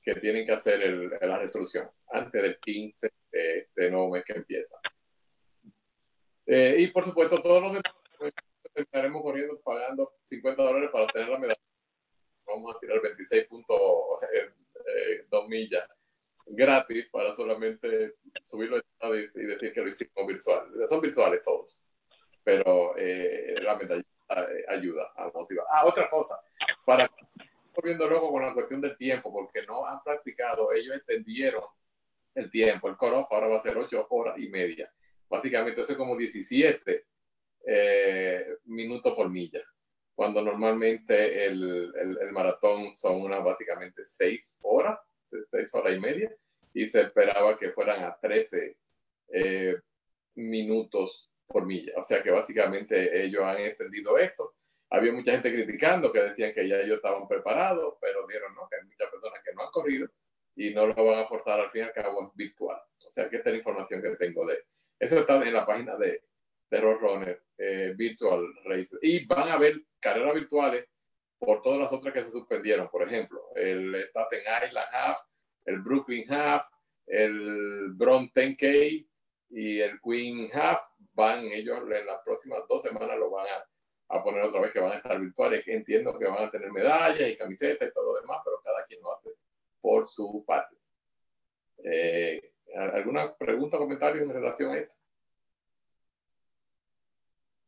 que tienen que hacer el, la resolución antes del 15 de este nuevo mes que empieza. Eh, y por supuesto, todos los demás pues, estaremos corriendo pagando 50 dólares para obtener la medalla. Vamos a tirar 26.2 eh, millas gratis para solamente subirlo y decir que lo hicimos virtual. Son virtuales todos, pero eh, la medalla eh, ayuda a motivar. Ah, otra cosa, para viendo luego con la cuestión del tiempo, porque no han practicado, ellos extendieron el tiempo, el core ahora va a ser 8 horas y media. Básicamente es como 17 eh, minutos por milla, cuando normalmente el, el, el maratón son unas básicamente 6 horas seis horas y media, y se esperaba que fueran a 13 eh, minutos por milla. O sea que básicamente ellos han entendido esto. Había mucha gente criticando que decían que ya ellos estaban preparados, pero vieron ¿no? que hay muchas personas que no han corrido y no lo van a forzar al fin y al cabo virtual. O sea que esta es la información que tengo de eso. está en la página de, de Roadrunner eh, Virtual Race. Y van a ver carreras virtuales por todas las otras que se suspendieron. Por ejemplo, el Staten Island Half, el Brooklyn Half, el Bron 10K y el Queen Half. Van ellos en las próximas dos semanas lo van a, a, poner otra vez que van a estar virtuales. Entiendo que van a tener medallas y camisetas y todo lo demás, pero cada quien lo hace por su parte. Eh, ¿Alguna pregunta o comentario en relación a esto?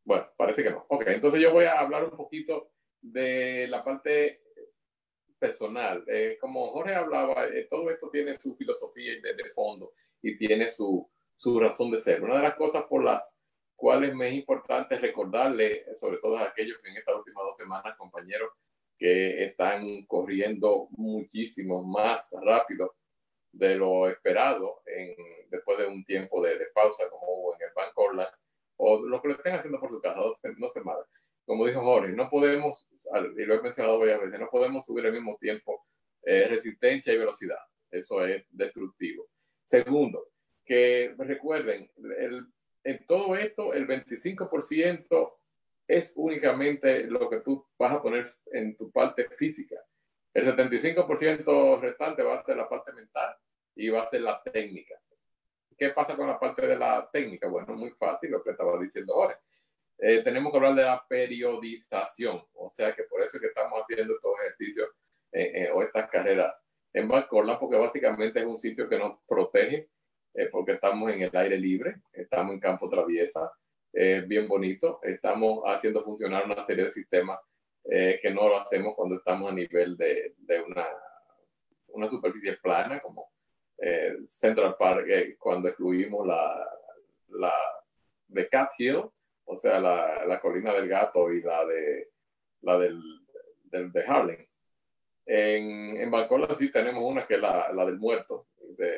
Bueno, parece que no. Ok, entonces yo voy a hablar un poquito de la parte personal. Eh, como Jorge hablaba, eh, todo esto tiene su filosofía de, de fondo y tiene su, su, razón de ser. Una de las cosas por las cuales me es importante recordarle, sobre todo a aquellos que en estas últimas dos semanas, compañeros, que están corriendo muchísimo más rápido de lo esperado después de un tiempo de, pausa como hubo en el Banco o lo que lo estén haciendo por su casa, no se semanas como dijo Jorge, no podemos, y lo he mencionado varias veces, no podemos subir al mismo tiempo eh, resistencia y velocidad. Eso es destructivo. Segundo, que recuerden, el, en todo esto, el 25% es únicamente lo que tú vas a poner en tu parte física. El 75% restante va a ser la parte mental y va a ser la técnica. ¿Qué pasa con la parte de la técnica? Bueno, muy fácil lo que estaba diciendo Jorge eh, tenemos que hablar de la periodización, o sea que por eso es que estamos haciendo estos ejercicios eh, eh, o estas carreras en Valcorla, porque básicamente es un sitio que nos protege, porque estamos en el aire libre, estamos en campo traviesa, es bien bonito, estamos haciendo funcionar una serie de sistemas que no lo hacemos cuando estamos a nivel de, de una, una superficie plana, como Central Park, cuando excluimos la, la de Cat Hill, o sea, la, la, colina del gato y la de la del, del de Harlem. En, en Balcola sí tenemos una que es la, la del muerto, de,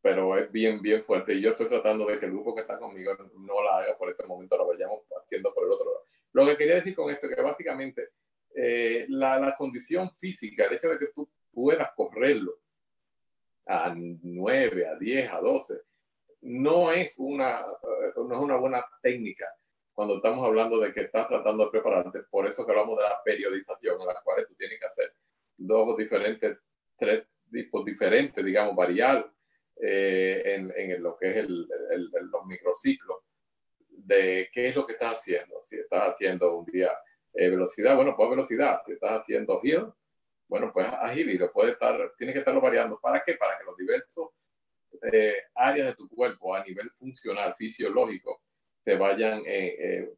pero es bien, bien fuerte. Y yo estoy tratando de que el grupo que está conmigo no la haga por este momento, la vayamos haciendo por el otro lado. Lo que quería decir con esto es que básicamente eh, la, la, condición física, el hecho de que tú puedas correrlo a 9, a 10, a 12, no es una, eh, no es una buena técnica cuando estamos hablando de que estás tratando de prepararte. Por eso que hablamos de la periodización, en la cual tú tienes que hacer dos diferentes, tres tipos diferentes, digamos, variar eh, en, en, lo que es el, el, los microciclos de qué es lo que estás haciendo. Si estás haciendo un día eh, velocidad, bueno, pues velocidad. Si estás haciendo giro, bueno, pues agilidad. Puede estar, tienes que estarlo variando. ¿Para qué? Para que los diversos eh, áreas de tu cuerpo a nivel funcional, fisiológico, se vayan eh, eh,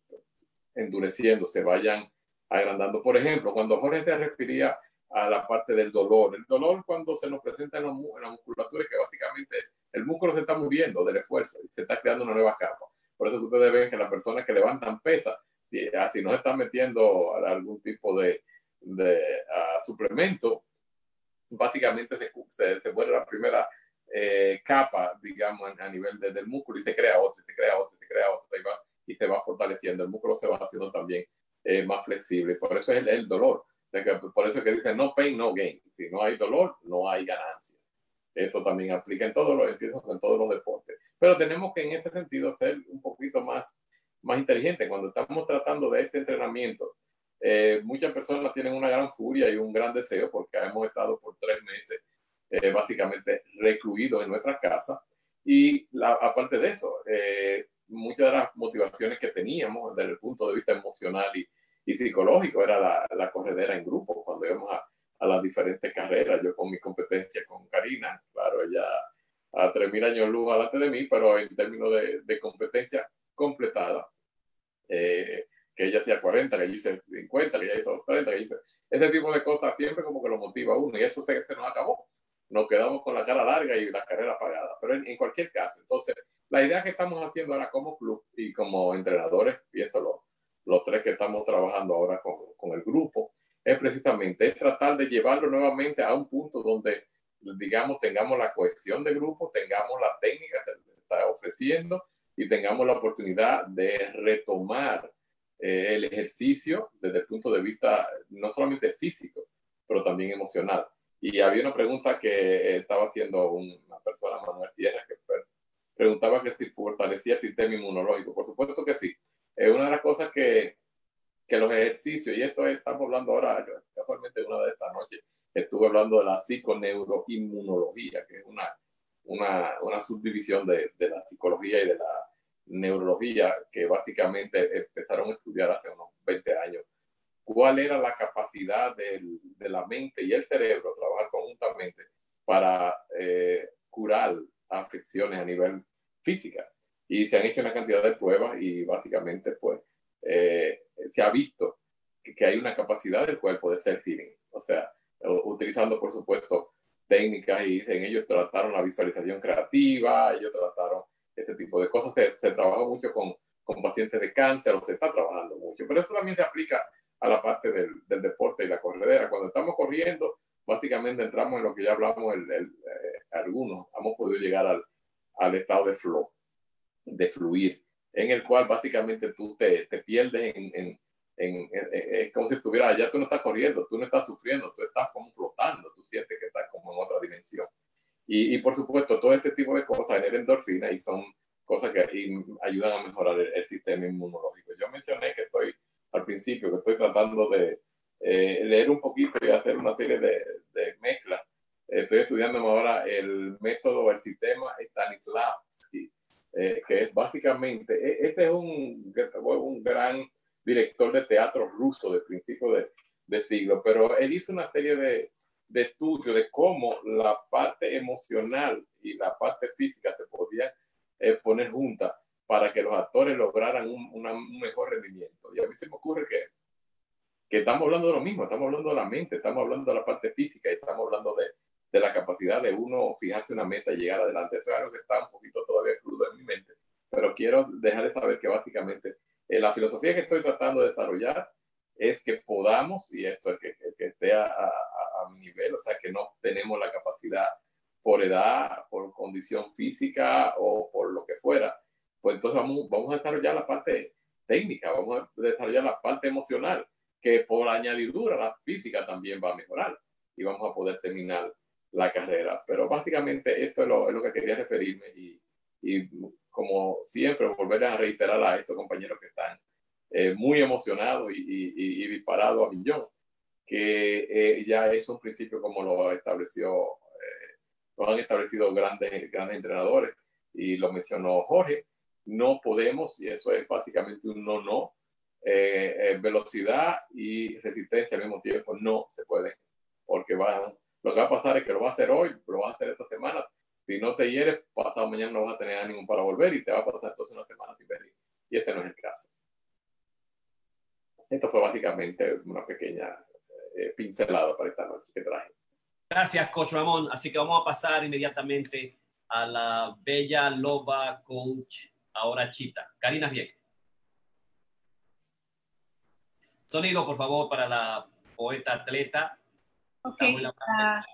endureciendo, se vayan agrandando. Por ejemplo, cuando Jorge se refería a la parte del dolor, el dolor cuando se nos presenta en, la musculatura es que básicamente el músculo se está moviendo del esfuerzo y se está creando una nueva capa. Por eso ustedes ven que las personas que levantan pesas, así no están metiendo algún tipo de, uh, suplemento, básicamente se, se, se vuelve la primera eh, capa, digamos, a nivel del músculo y se crea otra, se crea otra, se crea otra y, y se va fortaleciendo. El músculo se va haciendo también eh, más flexible. Por eso es el, dolor. por eso que dicen no pain, no gain. Si no hay dolor, no hay ganancia. Esto también aplica en todos los, en todos los deportes. Pero tenemos que en este sentido ser un poquito más, más inteligentes. Cuando estamos tratando de este entrenamiento, eh, muchas personas tienen una gran furia y un gran deseo porque hemos estado por tres meses eh, básicamente recluidos en nuestra casa. Y aparte de eso, eh, muchas de las motivaciones que teníamos desde el punto de vista emocional y, y psicológico era la, la, corredera en grupo, cuando íbamos a, a, las diferentes carreras, yo con mi competencia con Karina, claro, ella a 3.000 años luz delante de mí, pero en términos de, de competencia completada, eh, que ella hacía 40, que yo hice 50, que ella hizo 30, que hice... Ese tipo de cosas siempre como que lo motiva a uno y eso se, se nos acabó. Nos quedamos con la cara larga y la carrera apagada. Pero en, en cualquier caso, entonces, la idea que estamos haciendo ahora como club y como entrenadores, piénsalo, los tres que estamos trabajando ahora con, con el grupo, es precisamente es tratar de llevarlo nuevamente a un punto donde, digamos, tengamos la cohesión de grupo, tengamos la técnica que está ofreciendo y tengamos la oportunidad de retomar eh, el ejercicio desde el punto de vista no solamente físico, pero también emocional. Y había una pregunta que estaba haciendo una persona, Manuel Sierra, que preguntaba que si fortalecía el sistema inmunológico. Por supuesto que sí. Es una de las cosas que, que los ejercicios, y esto estamos hablando ahora, casualmente una de estas noches, estuve hablando de la psiconeuroinmunología, que es una, una, una subdivisión de, de, la psicología y de la neurología que básicamente empezaron a estudiar hace unos 20 años. ¿Cuál era la capacidad del, de la mente y el cerebro trabajar conjuntamente para eh, curar afecciones a nivel física. Y se han hecho una cantidad de pruebas y básicamente pues eh, se ha visto que, hay una capacidad del cuerpo de ser healing. O sea, utilizando por supuesto técnicas y en ellos trataron la visualización creativa, ellos trataron ese tipo de cosas. Se, se trabajó mucho con, con, pacientes de cáncer o se está trabajando mucho. Pero eso también se aplica a la parte del, del deporte y la corredera. Cuando estamos corriendo, básicamente entramos en lo que ya hablamos el, el, eh, algunos, hemos podido llegar al, al estado de flow, de fluir, en el cual básicamente tú te, te pierdes en, en, en, es como si estuvieras allá, tú no estás corriendo, tú no estás sufriendo, tú estás como flotando, tú sientes que estás como en otra dimensión. Y, y por supuesto, todo este tipo de cosas generan endorfina y son cosas que ayudan a mejorar el, el, sistema inmunológico. Yo mencioné que estoy al principio, que estoy tratando de eh, leer un poquito y hacer una serie de, de mezclas Estoy estudiando ahora el método, el sistema Stanislavski, eh, que es básicamente, e, este es un, un gran director de teatro ruso de principio de, siglo, pero él hizo una serie de, de estudios de cómo la parte emocional y la parte física se podían eh, poner juntas para que los actores lograran un, un, mejor rendimiento. Y a mí se me ocurre que, que estamos hablando de lo mismo, estamos hablando de la mente, estamos hablando de la parte física y estamos hablando de, de la capacidad de uno fijarse una meta y llegar adelante. Esto es algo que está un poquito todavía crudo en mi mente, pero quiero dejar de saber que básicamente eh, la filosofía que estoy tratando de desarrollar es que podamos, y esto es que, que esté a, a, a, mi nivel, o sea, que no tenemos la capacidad por edad, por condición física o por lo que fuera, pues entonces vamos, vamos a desarrollar la parte técnica, vamos a desarrollar la parte emocional, que por añadidura la física también va a mejorar y vamos a poder terminar la carrera. Pero básicamente esto es lo, es lo que quería referirme y, y, como siempre volver a reiterar a estos compañeros que están eh, muy emocionados y, y, y, disparados a millón, que eh, ya es un principio como lo estableció, eh, lo han establecido grandes, grandes entrenadores y lo mencionó Jorge, no podemos, y eso es básicamente un no-no, eh, velocidad y resistencia al mismo tiempo no se pueden, porque van lo que va a pasar es que lo va a hacer hoy, lo va a hacer esta semana. Si no te hieres, pasado mañana no vas a tener ánimo para volver y te va a pasar entonces una semana sin venir. Y ese no es el caso. Esto fue básicamente una pequeña eh, pincelada para esta noche que traje. Gracias, Coach Ramón. Así que vamos a pasar inmediatamente a la bella loba coach, ahora chita. Karina Vieques. Sonido, por favor, para la poeta atleta Ok, la,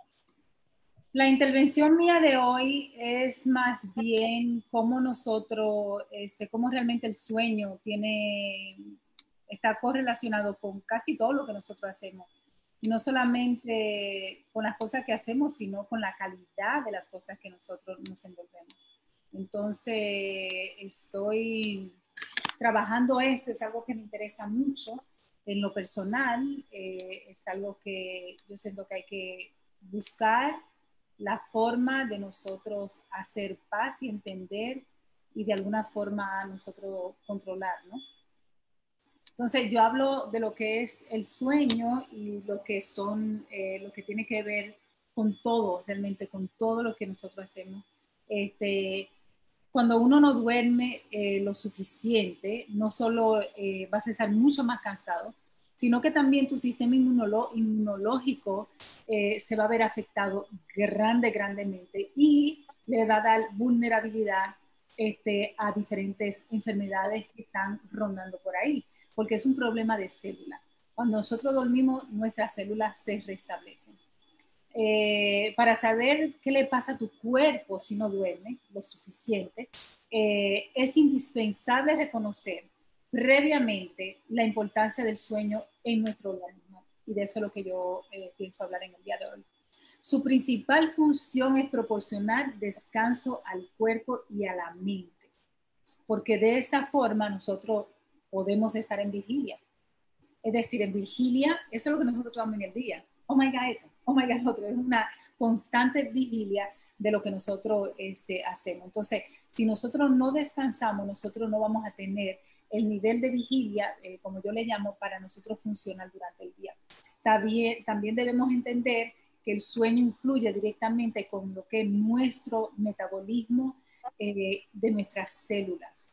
la, intervención mía de hoy es más bien cómo nosotros, este, cómo realmente el sueño tiene, está correlacionado con casi todo lo que nosotros hacemos. y no solamente con las cosas que hacemos, sino con la calidad de las cosas que nosotros nos envolvemos. Entonces, estoy trabajando eso, es algo que me interesa mucho en lo personal, eh, es algo que yo siento que hay que buscar la forma de nosotros hacer paz y entender y de alguna forma nosotros controlar, ¿no? Entonces yo hablo de lo que es el sueño y lo que son, eh, lo que tiene que ver con todo, realmente con todo lo que nosotros hacemos. Este, cuando uno no duerme eh, lo suficiente, no solo eh, vas a estar mucho más cansado, sino que también tu sistema inmunológico se va a ver afectado grande, grandemente y le va a dar vulnerabilidad este, a diferentes enfermedades que están rondando por ahí porque es un problema de célula. Cuando nosotros dormimos, nuestras células se restablecen. Eh, para saber qué le pasa a tu cuerpo si no duerme lo suficiente, eh, es indispensable reconocer previamente la importancia del sueño en nuestro organismo. Y de eso es lo que yo eh, pienso hablar en el día de hoy. Su principal función es proporcionar descanso al cuerpo y a la mente, porque de esa forma nosotros podemos estar en vigilia. Es decir, en vigilia, eso es lo que nosotros tomamos en el día. Oh my God, esto, oh my God, otro. Es una constante vigilia de lo que nosotros este, hacemos. Entonces, si nosotros no descansamos, nosotros no vamos a tener el nivel de vigilia, eh, como yo le llamo, para nosotros funcionar durante el día. También, también debemos entender que el sueño influye directamente con lo que es nuestro metabolismo eh, de nuestras células.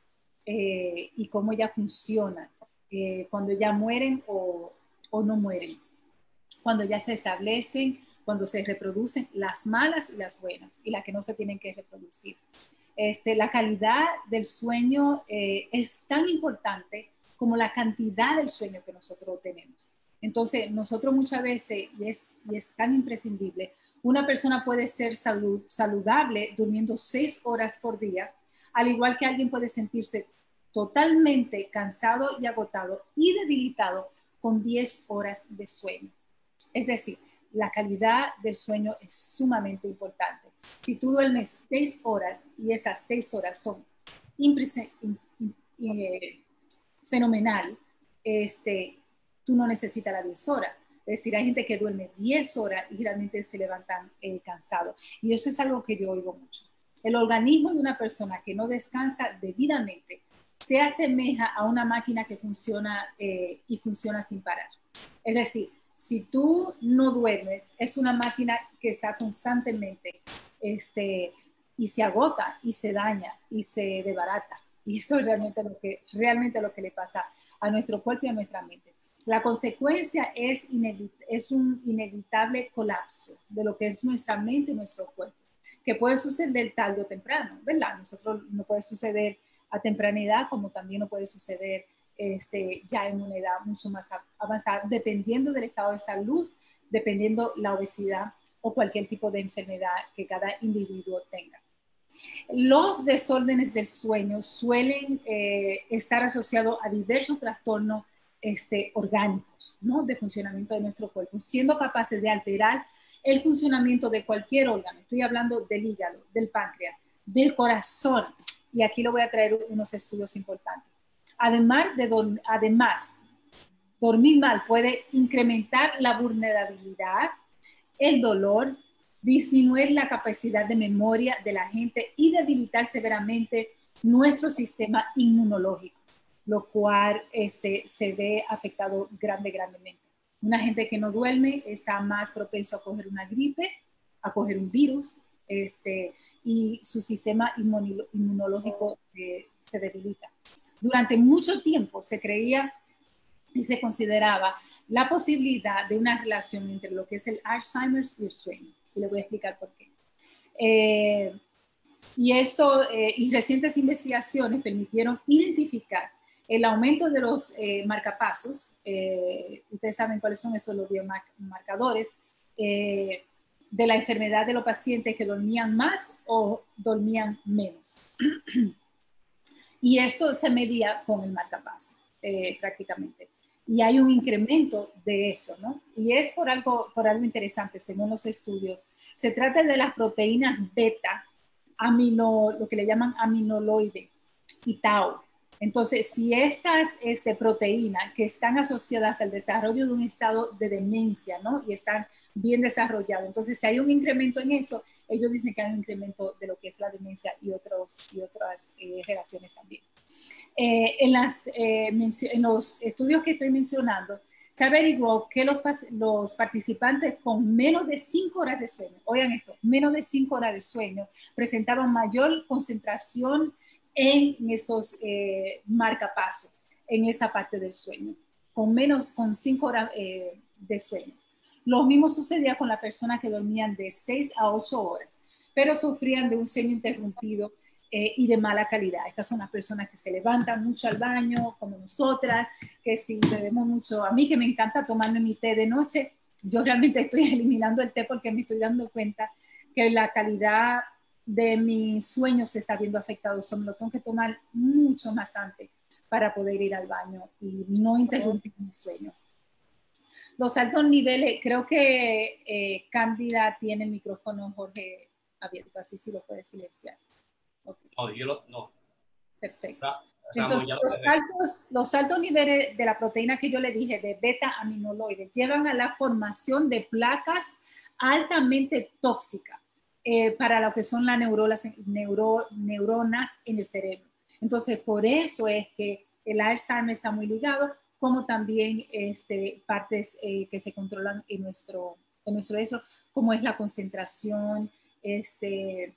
Eh, y cómo ya funciona eh, cuando ya mueren o, o, no mueren, cuando ya se establecen, cuando se reproducen las malas y las buenas y las que no se tienen que reproducir. Este, la calidad del sueño eh, es tan importante como la cantidad del sueño que nosotros tenemos. Entonces, nosotros muchas veces, y es, y es tan imprescindible, una persona puede ser salud, saludable durmiendo seis horas por día, al igual que alguien puede sentirse totalmente cansado y agotado y debilitado con 10 horas de sueño. Es decir, la calidad del sueño es sumamente importante. Si tú duermes 6 horas y esas 6 horas son eh, fenomenal, este, tú no necesitas las 10 horas. Es decir, hay gente que duerme 10 horas y realmente se levantan eh, cansados. Y eso es algo que yo oigo mucho. El organismo de una persona que no descansa debidamente se asemeja a una máquina que funciona eh, y funciona sin parar. Es decir, si tú no duermes, es una máquina que está constantemente este, y se agota y se daña y se debarata. Y eso es realmente lo que, realmente lo que le pasa a nuestro cuerpo y a nuestra mente. La consecuencia es, es un inevitable colapso de lo que es nuestra mente y nuestro cuerpo, que puede suceder tarde o temprano, ¿verdad? Nosotros no puede suceder a temprana edad, como también no puede suceder este, ya en una edad mucho más avanzada, dependiendo del estado de salud, dependiendo la obesidad o cualquier tipo de enfermedad que cada individuo tenga. Los desórdenes del sueño suelen eh, estar asociados a diversos trastornos este, orgánicos ¿no? de funcionamiento de nuestro cuerpo, siendo capaces de alterar el funcionamiento de cualquier órgano. Estoy hablando del hígado, del páncreas, del corazón, y aquí lo voy a traer unos estudios importantes. Además, de además, dormir mal puede incrementar la vulnerabilidad, el dolor, disminuir la capacidad de memoria de la gente y debilitar severamente nuestro sistema inmunológico, lo cual este, se ve afectado grande, grandemente. Una gente que no duerme está más propenso a coger una gripe, a coger un virus, este, y su sistema inmunológico eh, se debilita. Durante mucho tiempo se creía y se consideraba la posibilidad de una relación entre lo que es el Alzheimer's y el sueño. Y le voy a explicar por qué. Eh, y esto eh, y recientes investigaciones permitieron identificar el aumento de los marcapasos. ustedes saben cuáles son esos los biomarcadores de la enfermedad de los pacientes que dormían más o dormían menos. (clears throat) y esto se medía con el marcapaso, eh, prácticamente. y hay un incremento de eso, ¿no? Y es por algo, por algo interesante, según los estudios. Se trata de las proteínas beta, amino, lo que le llaman aminoloide y tau. Entonces, si estas este, proteínas que están asociadas al desarrollo de un estado de demencia, ¿no? Y están bien desarrollados, entonces si hay un incremento en eso, ellos dicen que hay un incremento de lo que es la demencia y, otras eh, relaciones también. Eh, eh, en los estudios que estoy mencionando, se averiguó que los, los participantes con menos de 5 horas de sueño, oigan esto, menos de 5 horas de sueño, presentaban mayor concentración en esos eh, marcapasos, en esa parte del sueño, con menos, con 5 horas eh, de sueño. Lo mismo sucedía con las personas que dormían de 6 a 8 horas, pero sufrían de un sueño interrumpido eh, y de mala calidad. Estas son las personas que se levantan mucho al baño, como nosotras, que si bebemos mucho, a mí que me encanta tomarme mi té de noche, yo realmente estoy (laughs) eliminando el té porque me estoy dando cuenta que la calidad de mi sueño se está viendo afectado. Eso me lo tengo que tomar mucho más antes para poder ir al baño y no interrumpir mi sueño. Los altos niveles, creo que eh, Cándida tiene el micrófono, Jorge, abierto, así sí lo puede silenciar. No, yo lo, no. Perfecto. Entonces, los altos, los altos niveles de la proteína que yo le dije, de beta aminoloides, llevan a la formación de placas altamente tóxicas eh, para lo que son las neuronas, neuro, neuronas en el cerebro. Entonces, por eso es que el Alzheimer está muy ligado, como también este, partes eh, que se controlan en nuestro, en nuestro eso, como es la concentración, este,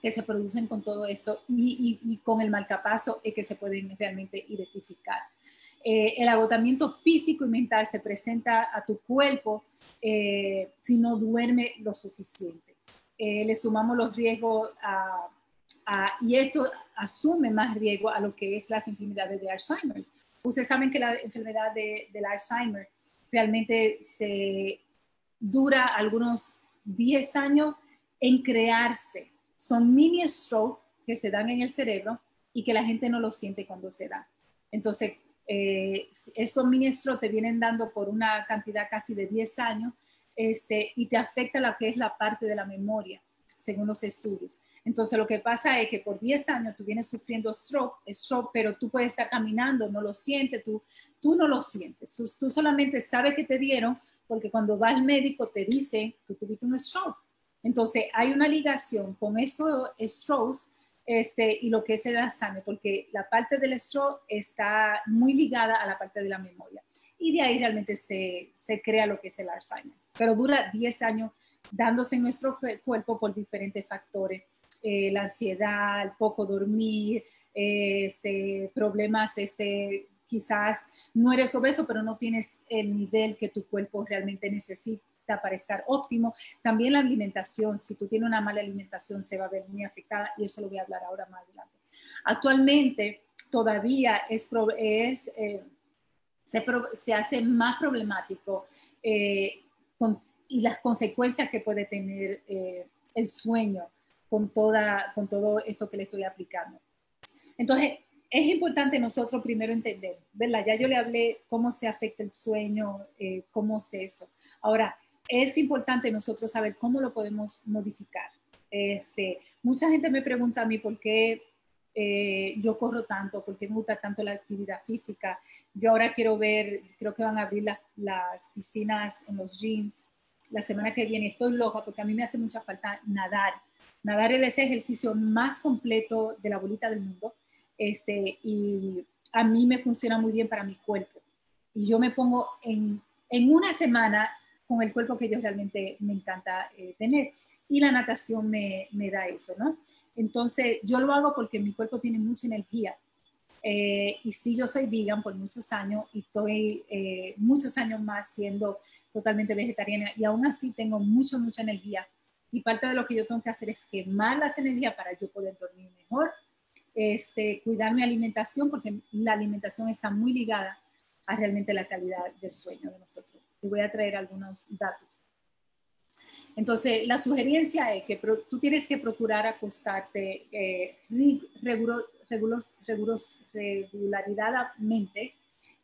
que se producen con todo eso y, y, con el malcapazo es que se pueden realmente identificar. Eh, el agotamiento físico y mental se presenta a tu cuerpo si no duerme lo suficiente. Eh, le sumamos los riesgos a, y esto asume más riesgo a lo que es las enfermedades de Alzheimer. Ustedes saben que la enfermedad de, del Alzheimer realmente se dura algunos 10 años en crearse. Son mini stroke que se dan en el cerebro y que la gente no lo siente cuando se da. Entonces, eh, esos mini stroke te vienen dando por una cantidad casi de 10 años este, y te afecta lo que es la parte de la memoria, según los estudios. Entonces, lo que pasa es que por 10 años tú vienes sufriendo stroke, stroke, pero tú puedes estar caminando, no lo sientes, tú, tú no lo sientes. Tú solamente sabes que te dieron porque cuando va al médico te dice, tú tuviste un stroke. Entonces, hay una ligación con estos strokes este, y lo que es el Alzheimer, porque la parte del stroke está muy ligada a la parte de la memoria. Y de ahí realmente se, se crea lo que es el Alzheimer. Pero dura 10 años dándose en nuestro cuerpo por diferentes factores. Eh, la ansiedad, el poco dormir, este, problemas, este, quizás no eres obeso, pero no tienes el nivel que tu cuerpo realmente necesita para estar óptimo. También la alimentación, si tú tienes una mala alimentación, se va a ver muy afectada y eso lo voy a hablar ahora más adelante. Actualmente todavía es, eh, se, se, hace más problemático eh, y las consecuencias que puede tener eh, el sueño con, toda, con todo esto que le estoy aplicando. Entonces, es importante nosotros primero entender, ¿verdad? Ya yo le hablé cómo se afecta el sueño, cómo es eso. Ahora, es importante nosotros saber cómo lo podemos modificar. Este, mucha gente me pregunta a mí por qué eh, yo corro tanto, por qué me gusta tanto la actividad física. Yo ahora quiero ver, creo que van a abrir las piscinas en los jeans la semana que viene. Estoy loca porque a mí me hace mucha falta nadar. Nadar es ese ejercicio más completo de la bolita del mundo. Este, y a mí me funciona muy bien para mi cuerpo. Y yo me pongo en, en una semana con el cuerpo que yo realmente me encanta eh, tener. Y la natación me, me, da eso, ¿no? Entonces, yo lo hago porque mi cuerpo tiene mucha energía. Eh, y sí, yo soy vegan por muchos años y estoy eh, muchos años más siendo totalmente vegetariana y aún así tengo mucha, mucha energía. Y parte de lo que yo tengo que hacer es quemar las energías para yo poder dormir mejor, este, cuidar mi alimentación, porque la alimentación está muy ligada a realmente la calidad del sueño de nosotros. Te voy a traer algunos datos. Entonces, la sugerencia es que tú tienes que procurar acostarte eh, regularidadmente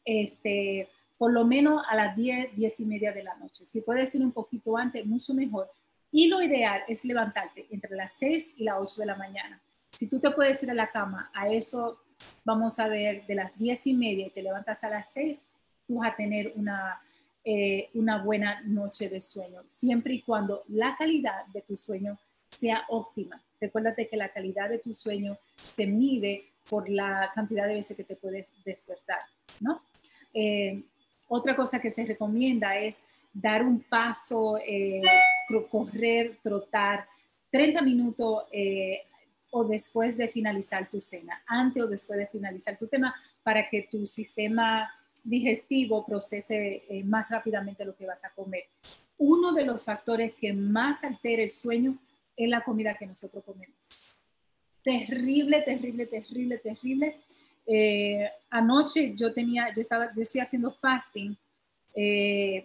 este, por lo menos a las 10, 10 y media de la noche. Si puede ser un poquito antes, mucho mejor. Y lo ideal es levantarte entre las 6 y las 8 de la mañana. Si tú te puedes ir a la cama, a eso vamos a ver de las 10 y media y te levantas a las 6, tú vas a tener una, eh, una buena noche de sueño, siempre y cuando la calidad de tu sueño sea óptima. Recuérdate que la calidad de tu sueño se mide por la cantidad de veces que te puedes despertar, ¿no? Eh, otra cosa que se recomienda es dar un paso, eh, correr, trotar 30 minutos eh, o después de finalizar tu cena, antes o después de finalizar tu tema, para que tu sistema digestivo procese más rápidamente lo que vas a comer. Uno de los factores que más altera el sueño es la comida que nosotros comemos. Terrible, terrible, terrible, terrible. Eh, anoche yo tenía, yo estaba, yo estoy haciendo fasting eh,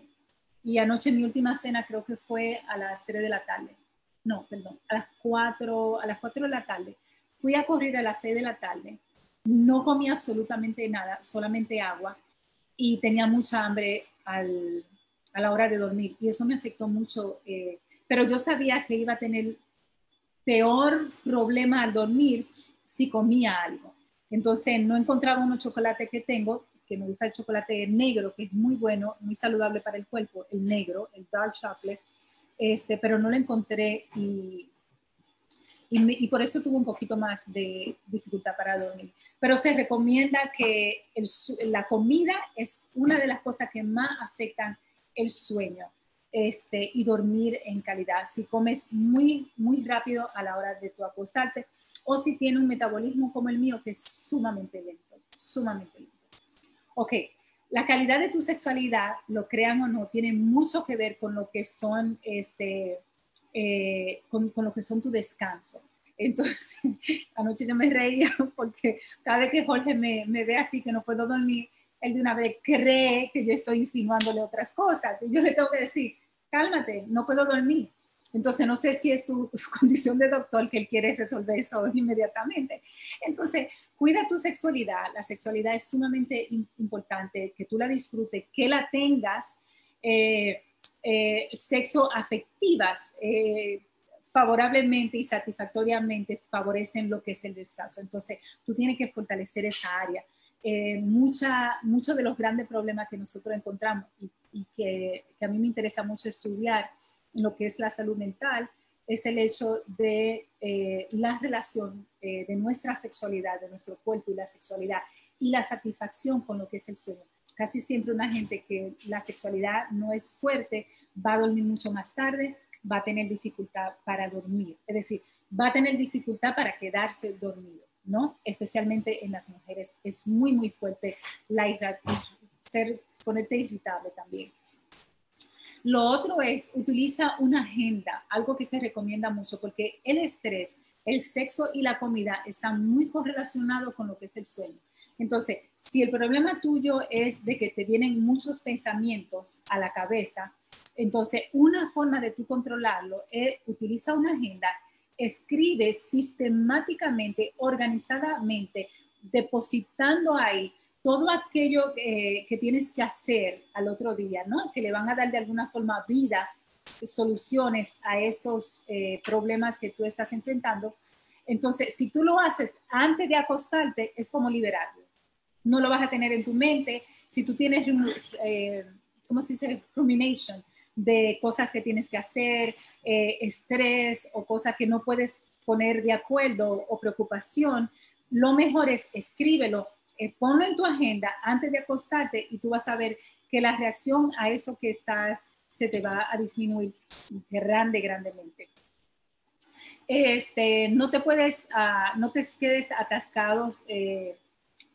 y anoche mi última cena creo que fue a las 3 de la tarde. No, perdón, a las 4, a las 4 de la tarde. Fui a correr a las 6 de la tarde. No comí absolutamente nada, solamente agua y tenía mucha hambre al, a la hora de dormir y eso me afectó mucho. Eh, pero yo sabía que iba a tener peor problema al dormir si comía algo. Entonces no encontraba unos chocolates que tengo, que me gusta el chocolate negro, que es muy bueno, muy saludable para el cuerpo, el negro, el dark chocolate, este, pero no lo encontré y, y, por eso tuve un poquito más de dificultad para dormir. Pero se recomienda que la comida es una de las cosas que más afectan el sueño este, y dormir en calidad. Si comes muy, muy rápido a la hora de tu acostarte o si tienes un metabolismo como el mío que es sumamente lento, sumamente lento. Ok, la calidad de tu sexualidad, lo crean o no, tiene mucho que ver con lo que son, este, eh, con, con lo que son tu descanso. Entonces, (laughs) anoche yo me reía (laughs) porque cada vez que Jorge me, me ve así que no puedo dormir, él de una vez cree que yo estoy insinuándole otras cosas. Y yo le tengo que decir, cálmate, no puedo dormir. Entonces, no sé si es su, (laughs) condición de doctor que él quiere resolver eso (laughs) inmediatamente. Entonces, cuida tu sexualidad. La sexualidad es sumamente importante, que tú la disfrutes, que la tengas. Eh, eh, sexo afectivas eh, favorablemente y satisfactoriamente favorecen lo que es el descanso. Entonces, tú tienes que fortalecer esa área. mucha, muchos de los grandes problemas que nosotros encontramos y y que, a mí me interesa mucho estudiar lo que es la salud mental, es el hecho de eh, la relación eh, de nuestra sexualidad, de nuestro cuerpo y la sexualidad, y la satisfacción con lo que es el sueño. Casi siempre una gente que la sexualidad no es fuerte va a dormir mucho más tarde, va a tener dificultad para dormir, es decir, va a tener dificultad para quedarse dormido, ¿no? Especialmente en las mujeres es muy, muy fuerte la ser, ponerte irritable también. Lo otro es, utiliza una agenda, algo que se recomienda mucho, porque el estrés, el sexo y la comida están muy correlacionados con lo que es el sueño. Entonces, si el problema tuyo es de que te vienen muchos pensamientos a la cabeza, entonces una forma de tú controlarlo es utiliza una agenda, escribe sistemáticamente, organizadamente, depositando ahí todo aquello que tienes que hacer al otro día, ¿no? Que le van a dar de alguna forma vida, soluciones a estos eh, problemas que tú estás enfrentando. Entonces, si tú lo haces antes de acostarte, es como liberarlo. No lo vas a tener en tu mente. Si tú tienes, eh, ¿cómo se dice? Rumination de cosas que tienes que hacer, eh, estrés o cosas que no puedes poner de acuerdo o preocupación, lo mejor es escríbelo eh, ponlo en tu agenda antes de acostarte y tú vas a ver que la reacción a eso que estás se te va a disminuir grande, grandemente. Este, no te puedes, uh, no te quedes atascados eh,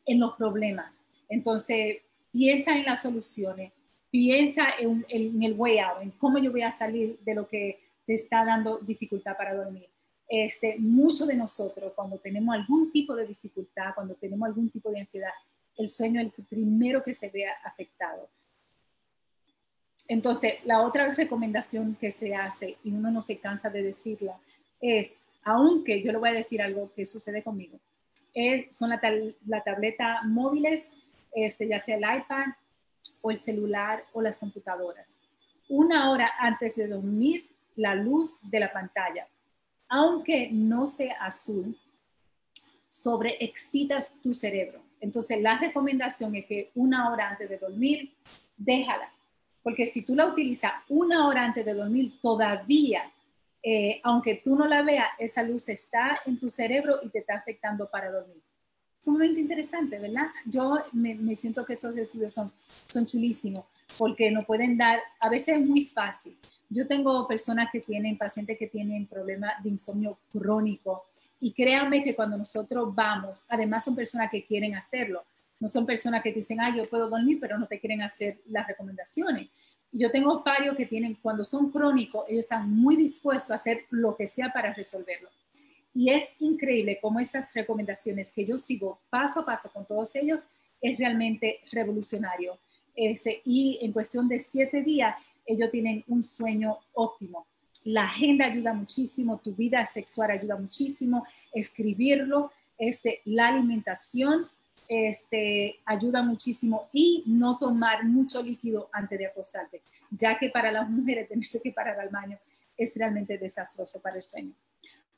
en los problemas. Entonces, piensa en las soluciones, piensa en, en, el way out, en cómo yo voy a salir de lo que te está dando dificultad para dormir este, muchos de nosotros cuando tenemos algún tipo de dificultad, cuando tenemos algún tipo de ansiedad, el sueño es el primero que se vea afectado. Entonces, la otra recomendación que se hace, y uno no se cansa de decirla, es, aunque yo le voy a decir algo que sucede conmigo, es, son las la tableta móviles este, ya sea el iPad o el celular o las computadoras. Una hora antes de dormir, la luz de la pantalla, aunque no sea azul, sobreexcitas tu cerebro. Entonces, la recomendación es que una hora antes de dormir, déjala. Porque si tú la utilizas una hora antes de dormir, todavía, eh, aunque tú no la veas, esa luz está en tu cerebro y te está afectando para dormir. Sumamente interesante, ¿verdad? Yo me, siento que estos estudios son, son chulísimos porque nos pueden dar, a veces es muy fácil. Yo tengo personas que tienen, pacientes que tienen problemas de insomnio crónico y créanme que cuando nosotros vamos, además son personas que quieren hacerlo, no son personas que dicen, ah, yo puedo dormir, pero no te quieren hacer las recomendaciones. Yo tengo varios que tienen, cuando son crónicos, ellos están muy dispuestos a hacer lo que sea para resolverlo. Y es increíble cómo estas recomendaciones que yo sigo paso a paso con todos ellos es realmente revolucionario. Ese, y en cuestión de siete días, ellos tienen un sueño óptimo. La agenda ayuda muchísimo, tu vida sexual ayuda muchísimo, escribirlo, este, la alimentación este, ayuda muchísimo y no tomar mucho líquido antes de acostarte, ya que para las mujeres (laughs) tenerse que parar al baño es realmente desastroso para el sueño.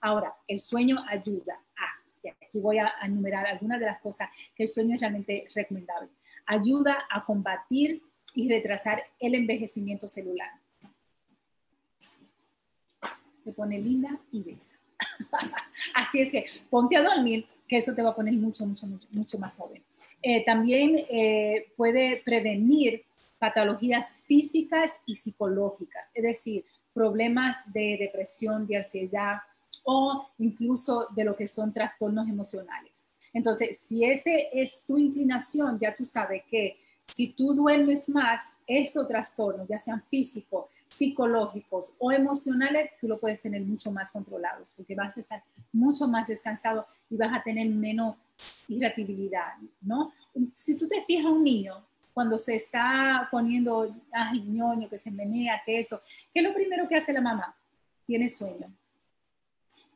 Ahora, el sueño ayuda a, aquí voy a enumerar algunas de las cosas que el sueño es realmente recomendable ayuda a combatir y retrasar el envejecimiento celular. Te pone linda y bella. (laughs) Así es que ponte a dormir, que eso te va a poner mucho, mucho, mucho, mucho más joven. Eh, también eh, puede prevenir patologías físicas y psicológicas, es decir, problemas de depresión, de ansiedad o incluso de lo que son trastornos emocionales. Entonces, si ese es tu inclinación, ya tú sabes que si tú duermes más, estos trastornos, ya sean físicos, psicológicos o emocionales, tú lo puedes tener mucho más controlados, porque vas a estar mucho más descansado y vas a tener menos irritabilidad, ¿no? Si tú te fijas un niño cuando se está poniendo, ay, ñoño, que se menea, que eso, ¿qué es lo primero que hace la mamá? Tiene sueño.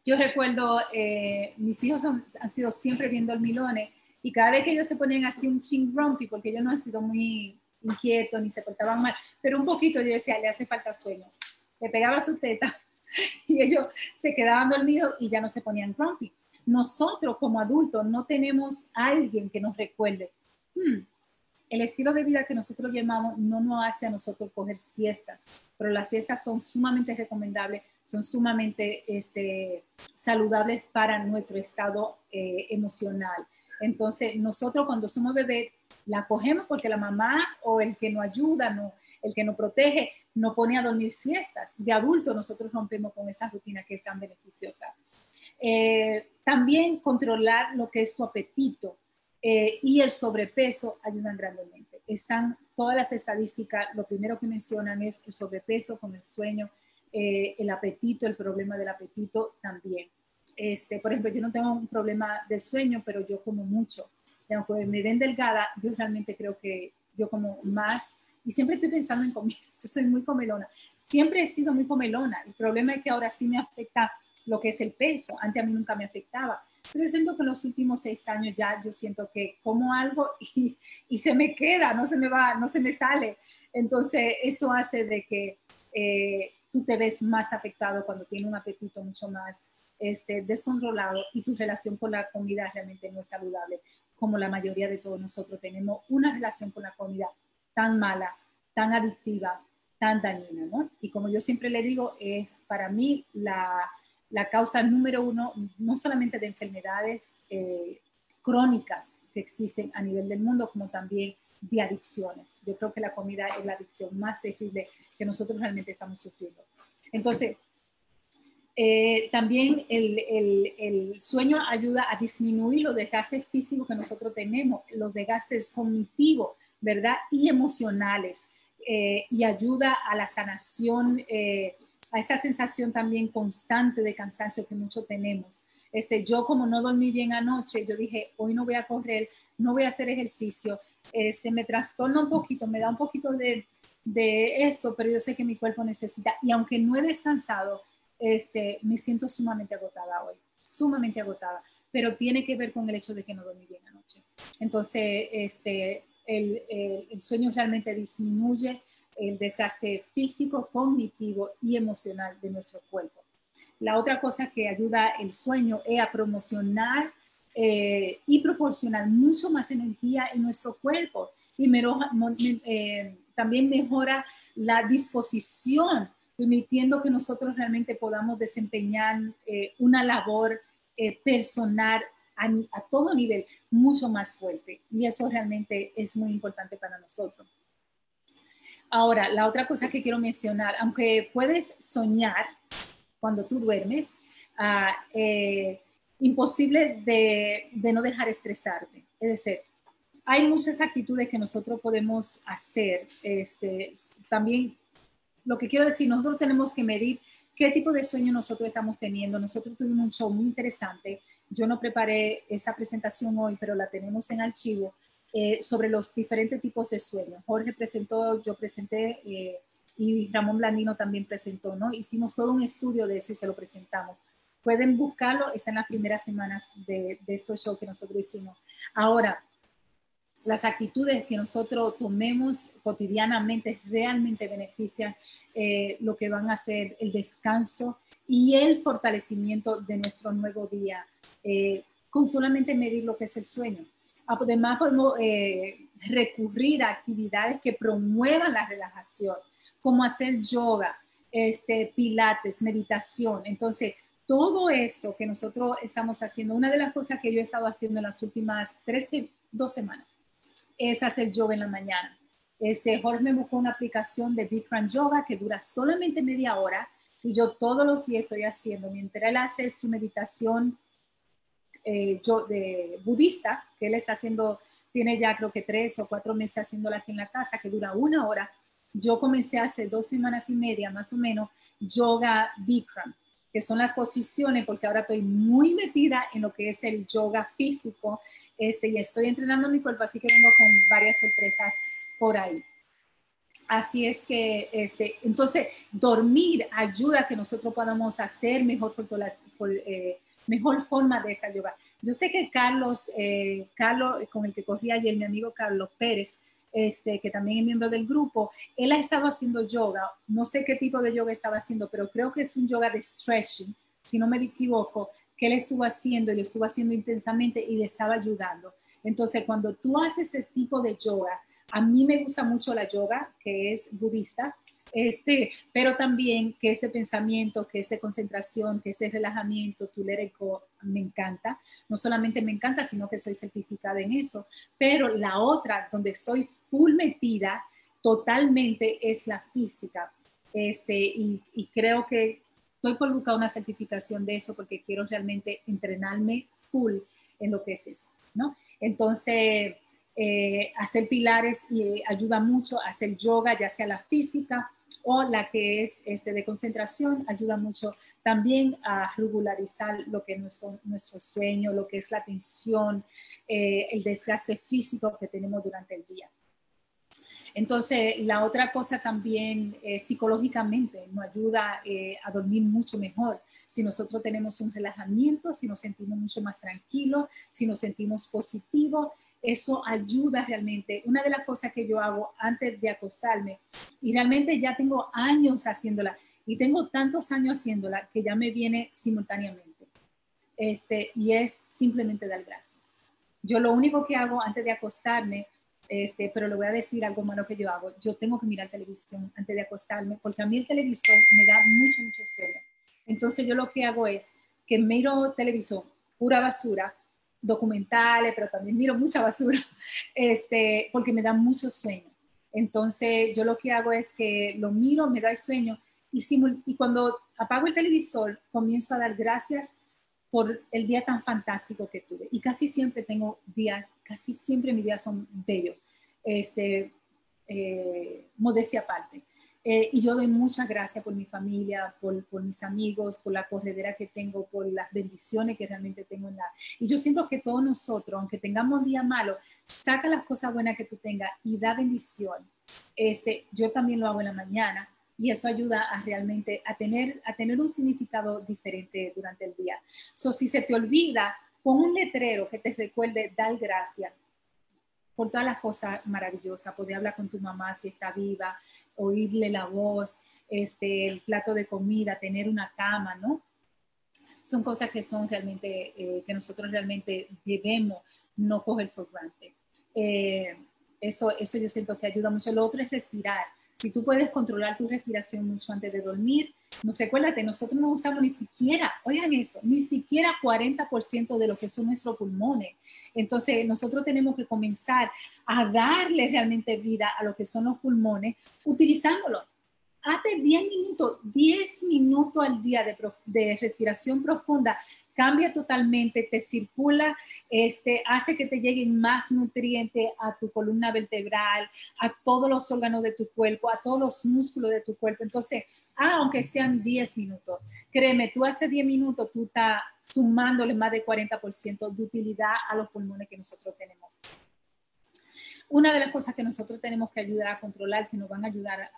Yo recuerdo, eh, mis hijos han, sido siempre bien dormilones y cada vez que ellos se ponían así un ching grumpy, porque ellos no han sido muy inquietos ni se portaban mal, pero un poquito yo decía, le hace falta sueño. Le pegaba su teta (laughs) y ellos se quedaban dormidos y ya no se ponían grumpy. Nosotros como adultos no tenemos alguien que nos recuerde. Hmm, el estilo de vida que nosotros llamamos no nos hace a nosotros coger siestas, pero las siestas son sumamente recomendables, son sumamente este, saludables para nuestro estado eh, emocional. Entonces, nosotros cuando somos bebés, la cogemos porque la mamá o el que nos ayuda, el que nos protege, nos pone a dormir siestas. De adulto, nosotros rompemos con esa rutina que es tan beneficiosa. Eh, también controlar lo que es tu apetito eh, y el sobrepeso ayudan grandemente. Están todas las estadísticas, lo primero que mencionan es el sobrepeso con el sueño, eh, el apetito, el problema del apetito también. Este, por ejemplo, yo no tengo un problema del sueño, pero yo como mucho. Aunque me ven delgada, yo realmente creo que yo como más y siempre estoy pensando en comida. (laughs) Yo soy muy comelona. Siempre he sido muy comelona. El problema es que ahora sí me afecta lo que es el peso. Antes a mí nunca me afectaba. Pero yo siento que en los últimos seis años ya yo siento que como algo (laughs) y, y se me queda, no se me va, no se me sale. Entonces eso hace de que eh, tú te ves más afectado cuando tienes un apetito mucho más este, descontrolado y tu relación con la comida realmente no es saludable, como la mayoría de todos nosotros tenemos una relación con la comida tan mala, tan adictiva, tan dañina, ¿no? Y como yo siempre le digo, es para mí la, la causa número uno, no solamente de enfermedades eh, crónicas que existen a nivel del mundo, como también de adicciones. Yo creo que la comida es la adicción más terrible que nosotros realmente estamos sufriendo. Entonces, eh, también el, sueño ayuda a disminuir los desgastes físicos que nosotros tenemos, los desgastes cognitivos, ¿verdad? Y emocionales, eh, y ayuda a la sanación a esa sensación también constante de cansancio que muchos tenemos. Este, yo como no dormí bien anoche, yo dije, hoy no voy a correr, no voy a hacer ejercicio, este, me trastorna un poquito, me da un poquito de, de esto, pero yo sé que mi cuerpo necesita, y aunque no he descansado, este, me siento sumamente agotada hoy, sumamente agotada, pero tiene que ver con el hecho de que no dormí bien anoche. Entonces, este, el, el, sueño realmente disminuye el desgaste físico, cognitivo y emocional de nuestro cuerpo. La otra cosa que ayuda el sueño es a promocionar eh, y proporcionar mucho más energía en nuestro cuerpo y eh, también mejora la disposición, permitiendo que nosotros realmente podamos desempeñar eh, una labor personal a, a, todo nivel mucho más fuerte. Y eso realmente es muy importante para nosotros. Ahora, la otra cosa que quiero mencionar, aunque puedes soñar cuando tú duermes, ah, eh, imposible de, no dejar estresarte. Es decir, hay muchas actitudes que nosotros podemos hacer. Este, también, lo que quiero decir, nosotros tenemos que medir qué tipo de sueño nosotros estamos teniendo. Nosotros tuvimos un show muy interesante. Yo no preparé esa presentación hoy, pero la tenemos en archivo eh, sobre los diferentes tipos de sueños. Jorge presentó, yo presenté. Eh, y Ramón Blandino también presentó, ¿no? Hicimos todo un estudio de eso y se lo presentamos. Pueden buscarlo, está en las primeras semanas de, de estos shows que nosotros hicimos. Ahora, las actitudes que nosotros tomemos cotidianamente realmente benefician eh, lo que van a ser el descanso y el fortalecimiento de nuestro nuevo día, eh, con solamente medir lo que es el sueño. Además, podemos eh, recurrir a actividades que promuevan la relajación como hacer yoga, este, pilates, meditación. Entonces, todo esto que nosotros estamos haciendo, una de las cosas que yo he estado haciendo en las últimas 13, dos semanas, es hacer yoga en la mañana. Este, Jorge me buscó una aplicación de Bikram Yoga que dura solamente media hora y yo todos los días estoy haciendo, mientras él hace su meditación eh, yo, de budista, que él está haciendo, tiene ya creo que tres o cuatro meses haciéndola aquí en la casa, que dura una hora, yo comencé hace dos semanas y media más o menos yoga Bikram, que son las posiciones, porque ahora estoy muy metida en lo que es el yoga físico este, y estoy entrenando mi cuerpo, así que vengo con varias sorpresas por ahí. Así es que, este, entonces, dormir ayuda a que nosotros podamos hacer mejor, eh, mejor forma de esta yoga. Yo sé que Carlos, eh, Carlos, con el que corría ayer, mi amigo Carlos Pérez, este, que también es miembro del grupo, él ha estado haciendo yoga, no sé qué tipo de yoga estaba haciendo, pero creo que es un yoga de stretching, si no me equivoco, que él estuvo haciendo y lo estuvo haciendo intensamente y le estaba ayudando. Entonces, cuando tú haces ese tipo de yoga, a mí me gusta mucho la yoga, que es budista, este, pero también que este pensamiento, que este concentración, que este relajamiento, tu let me encanta. No solamente me encanta, sino que soy certificada en eso. Pero la otra, donde estoy full metida totalmente, es la física. Este, y, creo que estoy por buscar una certificación de eso porque quiero realmente entrenarme full en lo que es eso, ¿no? Entonces, eh, hacer pilares y ayuda mucho, hacer yoga, ya sea la física o la que es este, de concentración, ayuda mucho también a regularizar lo que es nuestro, sueño, lo que es la tensión, eh, el desgaste físico que tenemos durante el día. Entonces, la otra cosa también eh, psicológicamente nos ayuda eh, a dormir mucho mejor. Si nosotros tenemos un relajamiento, si nos sentimos mucho más tranquilos, si nos sentimos positivos, eso ayuda realmente. Una de las cosas que yo hago antes de acostarme, y realmente ya tengo años haciéndola, y tengo tantos años haciéndola que ya me viene simultáneamente. Este, y es simplemente dar gracias. Yo lo único que hago antes de acostarme, este, pero le voy a decir algo malo que yo hago, yo tengo que mirar televisión antes de acostarme, porque a mí el televisor me da mucho, mucho sueño. Entonces yo lo que hago es que miro televisión, pura basura, documentales, pero también miro mucha basura, (laughs) este, porque me da mucho sueño. Entonces, yo lo que hago es que lo miro, me da el sueño y, y cuando apago el televisor, comienzo a dar gracias por el día tan fantástico que tuve. Y casi siempre tengo días, casi siempre mis días son bellos, este, eh, modestia aparte. Eh, y yo doy muchas gracias por mi familia, por, por, mis amigos, por la corredera que tengo, por las bendiciones que realmente tengo en la... Y yo siento que todos nosotros, aunque tengamos un día malo, saca las cosas buenas que tú tengas y da bendición. Este, yo también lo hago en la mañana y eso ayuda a realmente a tener, a tener un significado diferente durante el día. So, si se te olvida, pon un letrero que te recuerde dar gracias por todas las cosas maravillosas, poder hablar con tu mamá si está viva, oírle la voz, este, el plato de comida, tener una cama, ¿no? Son cosas que son realmente, eh, que nosotros realmente debemos no coger for granted. Eh, eso, eso yo siento que ayuda mucho. Lo otro es respirar. Si tú puedes controlar tu respiración mucho antes de dormir, no recuérdate, nosotros no usamos ni siquiera, oigan eso, ni siquiera 40% de lo que son nuestros pulmones. Entonces, nosotros tenemos que comenzar a darle realmente vida a lo que son los pulmones utilizándolos. Hazte 10 minutos, 10 minutos al día de, de respiración profunda cambia totalmente, te circula, este, hace que te lleguen más nutrientes a tu columna vertebral, a todos los órganos de tu cuerpo, a todos los músculos de tu cuerpo. Entonces, ah, aunque sean 10 minutos, créeme, tú hace 10 minutos, tú estás sumándole más de 40% de utilidad a los pulmones que nosotros tenemos. Una de las cosas que nosotros tenemos que ayudar a controlar, que nos van a ayudar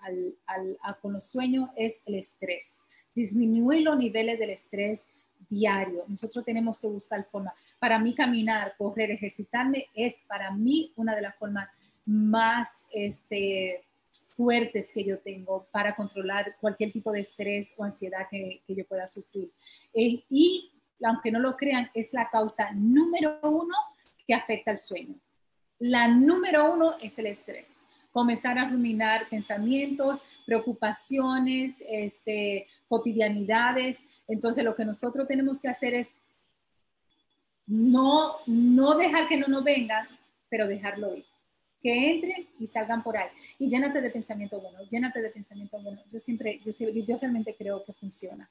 con los sueños, es el estrés. Disminuir los niveles del estrés, diario. Nosotros tenemos que buscar forma. Para mí caminar, correr, ejercitarme es para mí una de las formas más este, fuertes que yo tengo para controlar cualquier tipo de estrés o ansiedad que, yo pueda sufrir. Eh, y aunque no lo crean, es la causa número uno que afecta el sueño. La número uno es el estrés comenzar a ruminar pensamientos, preocupaciones, este, cotidianidades. Entonces lo que nosotros tenemos que hacer es no, no dejar que no nos vengan, pero dejarlo ir. Que entren y salgan por ahí. Y llénate de pensamiento bueno, llénate de pensamiento bueno. Yo siempre, yo, yo realmente creo que funciona.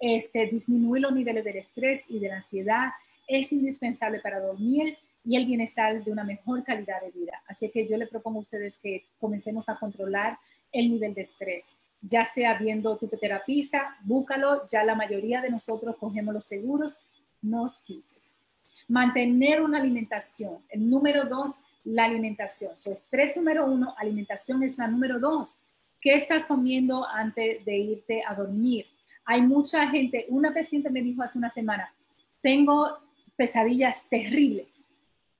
Este, disminuir los niveles del estrés y de la ansiedad es indispensable para dormir y el bienestar de una mejor calidad de vida. Así que yo le propongo a ustedes que comencemos a controlar el nivel de estrés, ya sea viendo tu terapista, búscalo, ya la mayoría de nosotros cogemos los seguros, no quises. Mantener una alimentación. El número dos, la alimentación. Su estrés número uno, alimentación es la número dos. ¿Qué estás comiendo antes de irte a dormir? Hay mucha gente, una paciente me dijo hace una semana, tengo pesadillas terribles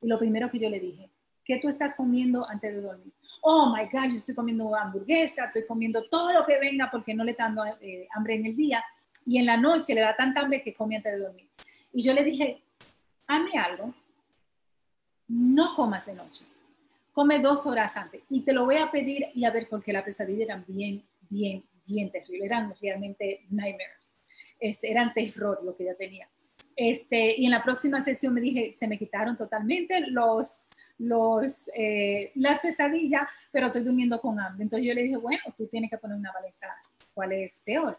y lo primero que yo le dije, ¿qué tú estás comiendo antes de dormir? Oh my God, yo estoy comiendo hamburguesa, estoy comiendo todo lo que venga porque no le está dando eh, hambre en el día y en la noche le da tanta hambre que come antes de dormir. Y yo le dije, hazme algo, no comas de noche, come dos horas antes y te lo voy a pedir y a ver porque la pesadilla eran bien, bien, bien terrible, eran realmente nightmares, este, eran terror lo que ella tenía. Este, y en la próxima sesión me dije, se me quitaron totalmente los, los, eh, las pesadillas, pero estoy durmiendo con hambre. Entonces yo le dije, bueno, tú tienes que poner una balanza, ¿cuál es peor?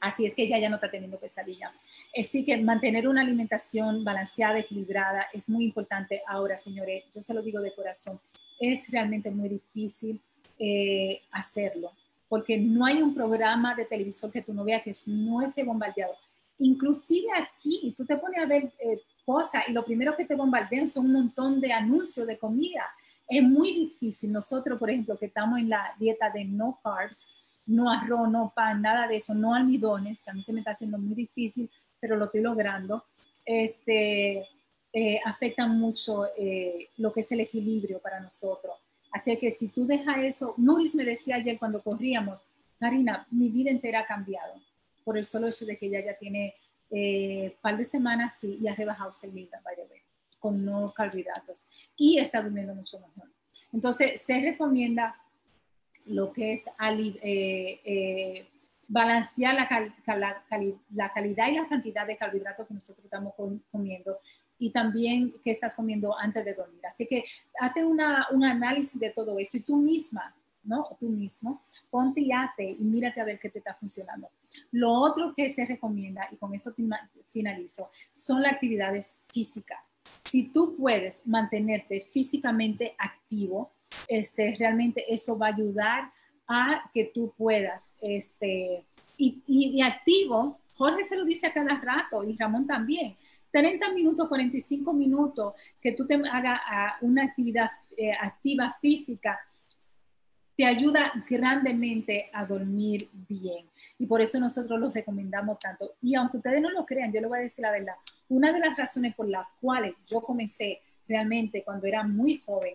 Así es que ella ya no está teniendo pesadilla. Así que mantener una alimentación balanceada, equilibrada, es muy importante. Ahora, señores, yo se lo digo de corazón, es realmente muy difícil eh, hacerlo, porque no hay un programa de televisión que tú no veas que no esté bombardeado Inclusive aquí, tú te pones a ver eh, cosas y lo primero que te bombardean son un montón de anuncios de comida. Es muy difícil. Nosotros, por ejemplo, que estamos en la dieta de no carbs, no arroz, no pan, nada de eso, no almidones, que a mí se me está haciendo muy difícil, pero lo estoy logrando, este, eh, afecta mucho eh, lo que es el equilibrio para nosotros. Así que si tú dejas eso, Luis me decía ayer cuando corríamos, Karina, mi vida entera ha cambiado por el solo hecho de que ella ya tiene un eh, par de semanas sí, y ha rebajado seguida, by the way, con no carbohidratos y está durmiendo mucho mejor. Entonces, se recomienda lo que es eh, eh, balancear la, la, calidad y la cantidad de carbohidratos que nosotros estamos comiendo y también qué estás comiendo antes de dormir. Así que hazte una, un análisis de todo eso y tú misma, ¿no? Tú mismo, ponte y ate y mírate a ver qué te está funcionando. Lo otro que se recomienda, y con esto finalizo, son las actividades físicas. Si tú puedes mantenerte físicamente activo, este, realmente eso va a ayudar a que tú puedas, este, y, activo, Jorge se lo dice a cada rato y Ramón también, 30 minutos, 45 minutos que tú te hagas una actividad eh, activa física te ayuda grandemente a dormir bien. Y por eso nosotros los recomendamos tanto. Y aunque ustedes no lo crean, yo les voy a decir la verdad, una de las razones por las cuales yo comencé realmente cuando era muy joven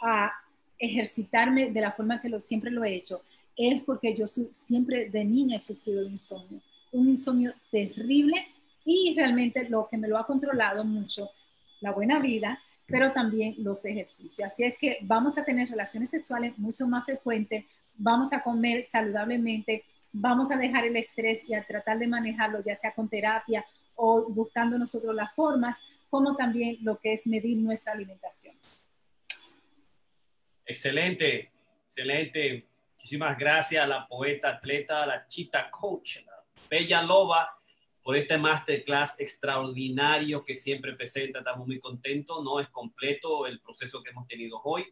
a ejercitarme de la forma que siempre lo he hecho, es porque yo siempre de niña he sufrido de insomnio, un insomnio terrible y realmente lo que me lo ha controlado mucho, la buena vida, pero también los ejercicios. Así es que vamos a tener relaciones sexuales mucho más frecuentes, vamos a comer saludablemente, vamos a dejar el estrés y a tratar de manejarlo, ya sea con terapia o buscando nosotros las formas, como también lo que es medir nuestra alimentación. Excelente, excelente. Muchísimas gracias a la poeta, atleta, la chita coach, la Bella Loba, por este masterclass extraordinario que siempre presenta. Estamos muy contentos, ¿no? Es completo el proceso que hemos tenido hoy.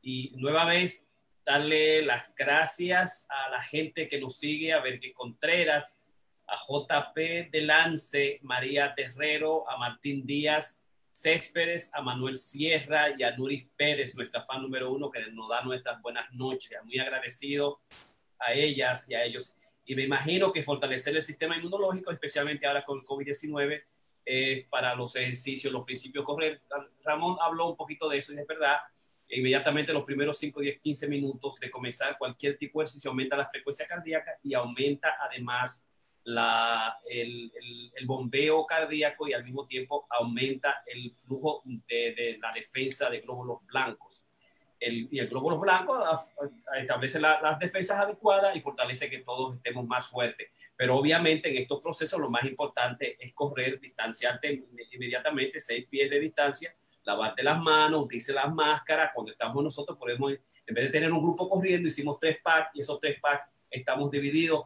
Y nueva vez, darle las gracias a la gente que nos sigue, a Bergue Contreras, a JP de Lance, María Terrero, a Martín Díaz, Céspedes, a Manuel Sierra y a Nuris Pérez, nuestra fan número uno, que nos da nuestras buenas noches. Muy agradecido a ellas y a ellos. Y me imagino que fortalecer el sistema inmunológico, especialmente ahora con el COVID-19, eh, para los ejercicios, los principios correr. Ramón habló un poquito de eso y es verdad. Inmediatamente los primeros 5, 10, 15 minutos de comenzar cualquier tipo de ejercicio aumenta la frecuencia cardíaca y aumenta además la, el, el, bombeo cardíaco y al mismo tiempo aumenta el flujo de, de la defensa de glóbulos blancos. El, y el glóbulo blanco establece las defensas adecuadas y fortalece que todos estemos más fuertes. Pero obviamente en estos procesos lo más importante es correr, distanciarte inmediatamente, seis pies de distancia, lavarte las manos, utilizar las máscaras. Cuando estamos nosotros, podemos, en vez de tener un grupo corriendo, hicimos tres packs y esos tres packs estamos divididos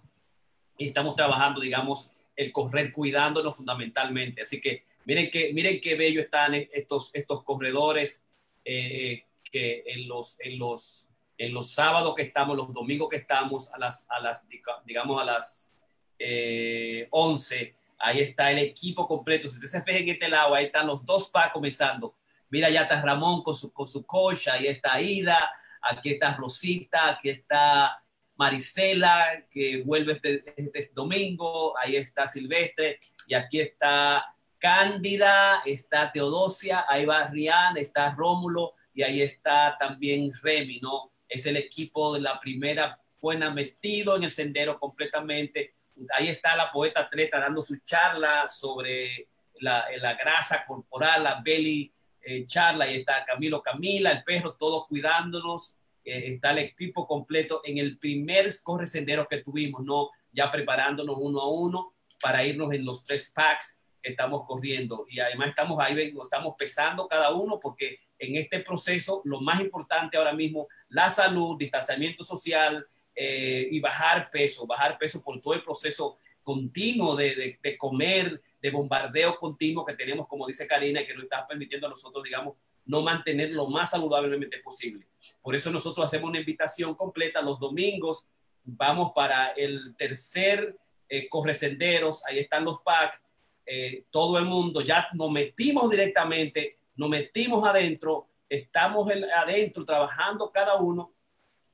y estamos trabajando, digamos, el correr cuidándonos fundamentalmente. Así que miren qué, miren qué bello están estos, estos corredores eh, que en los, en, los, en los sábados que estamos, los domingos que estamos, a las, a las digamos, a las eh, 11, ahí está el equipo completo. Si usted se fija en este lado, ahí están los dos pa comenzando. Mira, ya está Ramón con su, con su coach, ahí está Ida, aquí está Rosita, aquí está Marisela, que vuelve este, este, domingo, ahí está Silvestre, y aquí está Cándida, está Teodosia, ahí va Rian, está Rómulo, y ahí está también Remy, ¿no? Es el equipo de la primera buena metido en el sendero completamente. Ahí está la poeta atleta dando su charla sobre la, la grasa corporal, la belly eh, charla, ahí está Camilo Camila, el perro, todos cuidándonos eh, está el equipo completo en el primer corre sendero que tuvimos, ¿no? Ya preparándonos uno a uno para irnos en los tres packs estamos corriendo. Y además estamos ahí, estamos pesando cada uno porque en este proceso lo más importante ahora mismo, la salud, distanciamiento social eh, y bajar peso, bajar peso por todo el proceso continuo de, de, de comer, de bombardeo continuo que tenemos, como dice Karina, que nos está permitiendo a nosotros, digamos, no mantener lo más saludablemente posible. Por eso nosotros hacemos una invitación completa los domingos. Vamos para el tercer eh, Corresenderos, ahí están los packs, eh, todo el mundo, ya nos metimos directamente, nos metimos adentro, estamos adentro trabajando cada uno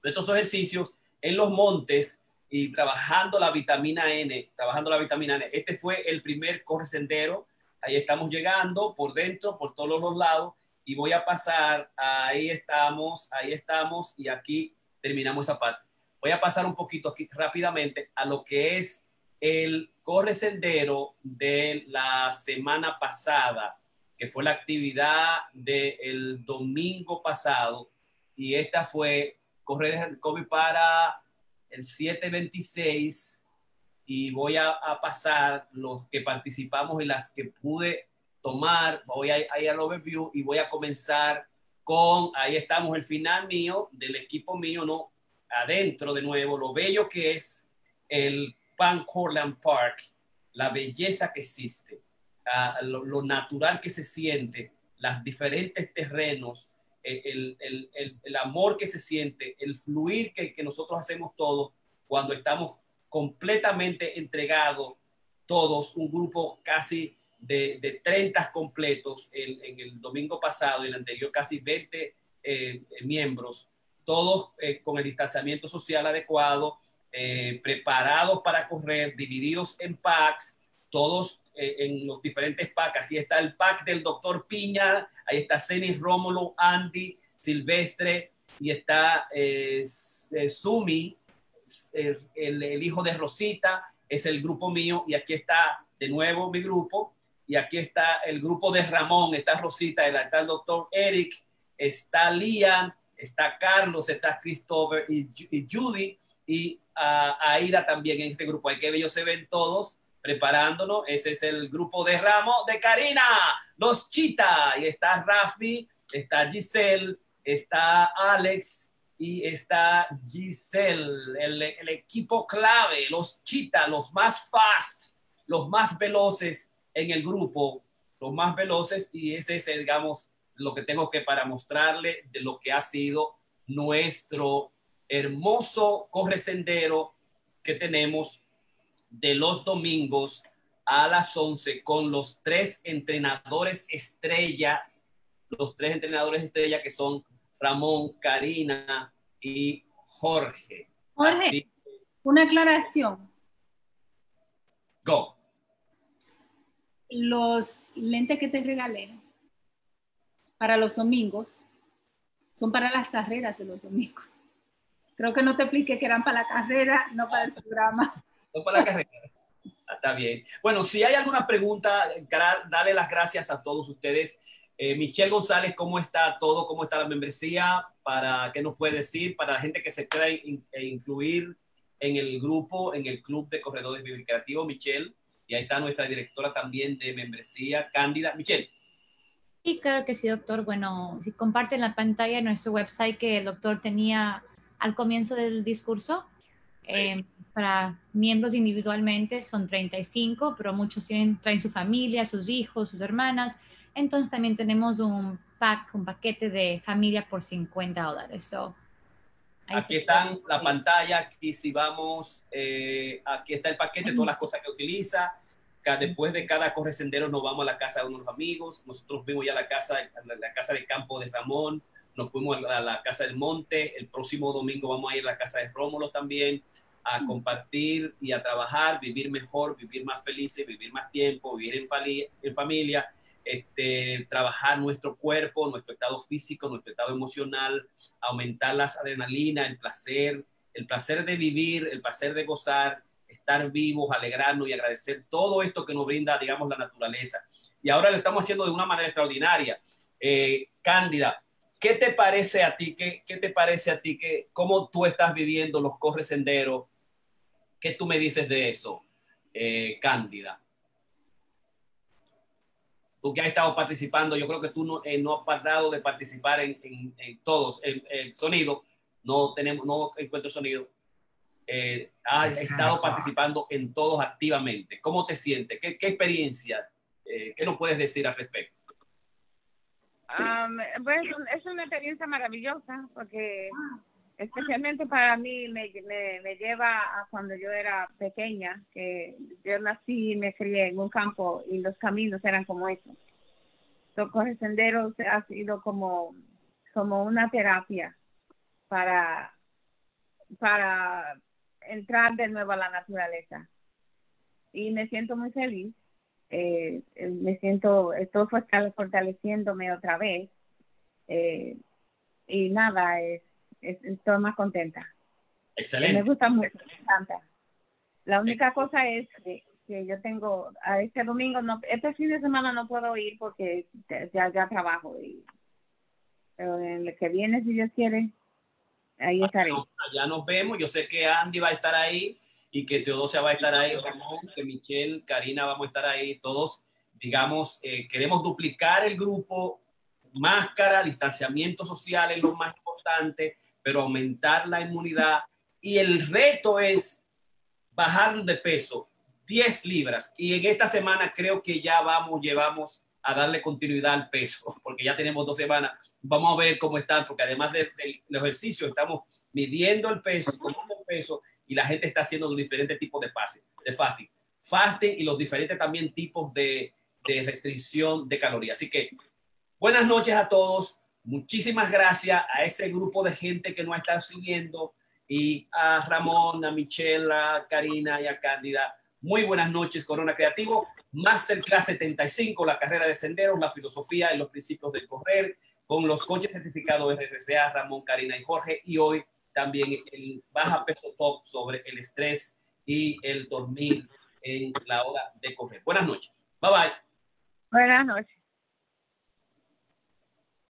de estos ejercicios en los montes y trabajando la vitamina N, trabajando la vitamina N. Este fue el primer corresendero, ahí estamos llegando por dentro, por todos los lados y voy a pasar, ahí estamos, ahí estamos y aquí terminamos esa parte. Voy a pasar un poquito rápidamente a lo que es el corre sendero de la semana pasada, que fue la actividad del domingo pasado y esta fue correr COVID para el 726 y voy a, a pasar los que participamos y las que pude tomar, voy a ir al overview y voy a comenzar con, ahí estamos, el final mío, del equipo mío, ¿no? Adentro de nuevo, lo bello que es el Pan Corland Park, la belleza que existe, uh, lo, lo, natural que se siente, los diferentes terrenos, el, el, el, el, amor que se siente, el fluir que, que nosotros hacemos todos cuando estamos completamente entregados, todos, un grupo casi de, de 30 completos en, el domingo pasado y el anterior casi 20 eh, miembros, todos eh, con el distanciamiento social adecuado, eh, preparados para correr, divididos en packs todos eh, en los diferentes packs. Aquí está el pack del doctor Piña, ahí está Cenis Rómulo, Andy, Silvestre, y está eh, eh, Sumi, el, hijo de Rosita, es el grupo mío, y aquí está de nuevo mi grupo, y aquí está el grupo de Ramón, está Rosita, está el doctor Eric, está Liam, está Carlos, está Christopher y, Judy, y uh, Aida también en este grupo. Hay que ellos se ven todos preparándonos. Ese es el grupo de Ramo de Karina, los Chita. Y está Rafi, está Giselle, está Alex y está Giselle, el, el equipo clave, los Chita, los más fast, los más veloces en el grupo, los más veloces. Y ese es, digamos, lo que tengo que para mostrarle de lo que ha sido nuestro hermoso corre sendero que tenemos de los domingos a las 11 con los tres entrenadores estrellas, los tres entrenadores estrellas que son Ramón, Karina y Jorge. Jorge, una aclaración. Go. Los lentes que te regalé para los domingos son para las carreras de los domingos. Creo que no te expliqué que eran para la carrera, no para el programa. No para la carrera. Ah, está bien. Bueno, si hay alguna pregunta, dale las gracias a todos ustedes. Eh, Michelle González, ¿cómo está todo? ¿Cómo está la membresía? ¿Para qué nos puede decir? Para la gente que se quiera e incluir en el grupo, en el club de corredores Vivir Creativo, Michelle. Y ahí está nuestra directora también de membresía, Cándida. Michelle. Sí, claro que sí, doctor. Bueno, si comparten la pantalla nuestro website que el doctor tenía al comienzo del discurso, eh, para miembros individualmente son 35, pero muchos tienen, traen su familia, sus hijos, sus hermanas. Entonces también tenemos un pack, un paquete de familia por 50 dólares. aquí está la pantalla, aquí si vamos, eh, aquí está el paquete, todas las cosas que utiliza. Después de cada corre sendero nos vamos a la casa de unos amigos. Nosotros vimos ya la casa, la casa de campo de Ramón nos fuimos a la Casa del Monte, el próximo domingo vamos a ir a la Casa de Rómulo también, a mm. compartir y a trabajar, vivir mejor, vivir más felices, vivir más tiempo, vivir en, en familia, este, trabajar nuestro cuerpo, nuestro estado físico, nuestro estado emocional, aumentar las adrenalina, el placer, el placer de vivir, el placer de gozar, estar vivos, alegrarnos y agradecer todo esto que nos brinda, digamos, la naturaleza. Y ahora lo estamos haciendo de una manera extraordinaria. Eh, Cándida, ¿Qué te parece a ti? ¿Qué, qué te parece a ti? Que, ¿Cómo tú estás viviendo los corres senderos? ¿Qué tú me dices de eso, eh, Cándida? Tú que has estado participando, yo creo que tú no, eh, no has parado de participar en, en, todos. El, sonido, no tenemos, no encuentro sonido. Eh, has estado participando en todos activamente. ¿Cómo te sientes? ¿Qué, qué experiencia? ¿Qué nos puedes decir al respecto? Pues es una experiencia maravillosa porque especialmente para mí me, lleva a cuando yo era pequeña, que yo nací y me crié en un campo y los caminos eran como esos. Corre senderos ha sido como, como una terapia para, para entrar de nuevo a la naturaleza. Y me siento muy feliz eh, eh, me siento, estoy fortaleciéndome otra vez. Eh, y nada, es, estoy más contenta. Excelente. Me gusta mucho, me encanta. La única cosa es que, yo tengo, a este domingo, no, este fin de semana no puedo ir porque ya, ya trabajo. Y, pero en el que viene, si Dios quiere, ahí estaré. Ya nos vemos. Yo sé que Andy va a estar ahí y que Teodosia va a estar ahí, Ramón, que Michelle, Karina vamos a estar ahí, todos, digamos, eh, queremos duplicar el grupo, máscara, distanciamiento social es lo más importante, pero aumentar la inmunidad. Y el reto es bajar de peso 10 libras. Y en esta semana creo que ya vamos, llevamos a darle continuidad al peso, (laughs) porque ya tenemos dos semanas, vamos a ver cómo está, porque además del de, ejercicio estamos midiendo el peso, tomando el peso y la gente está haciendo los diferentes tipos de, pase, de fasting. Fasting y los diferentes también tipos de, de restricción de calorías. Así que buenas noches a todos. Muchísimas gracias a ese grupo de gente que nos está siguiendo y a Ramón, a Michelle, a Karina y a Cándida Muy buenas noches, Corona Creativo. Masterclass 75, la carrera de senderos, la filosofía y los principios del correr, con los coches certificados RCA, Ramón, Karina y Jorge. Y hoy también el baja peso top sobre el estrés y el dormir en la hora de correr. Buenas noches. Bye bye. Buenas noches.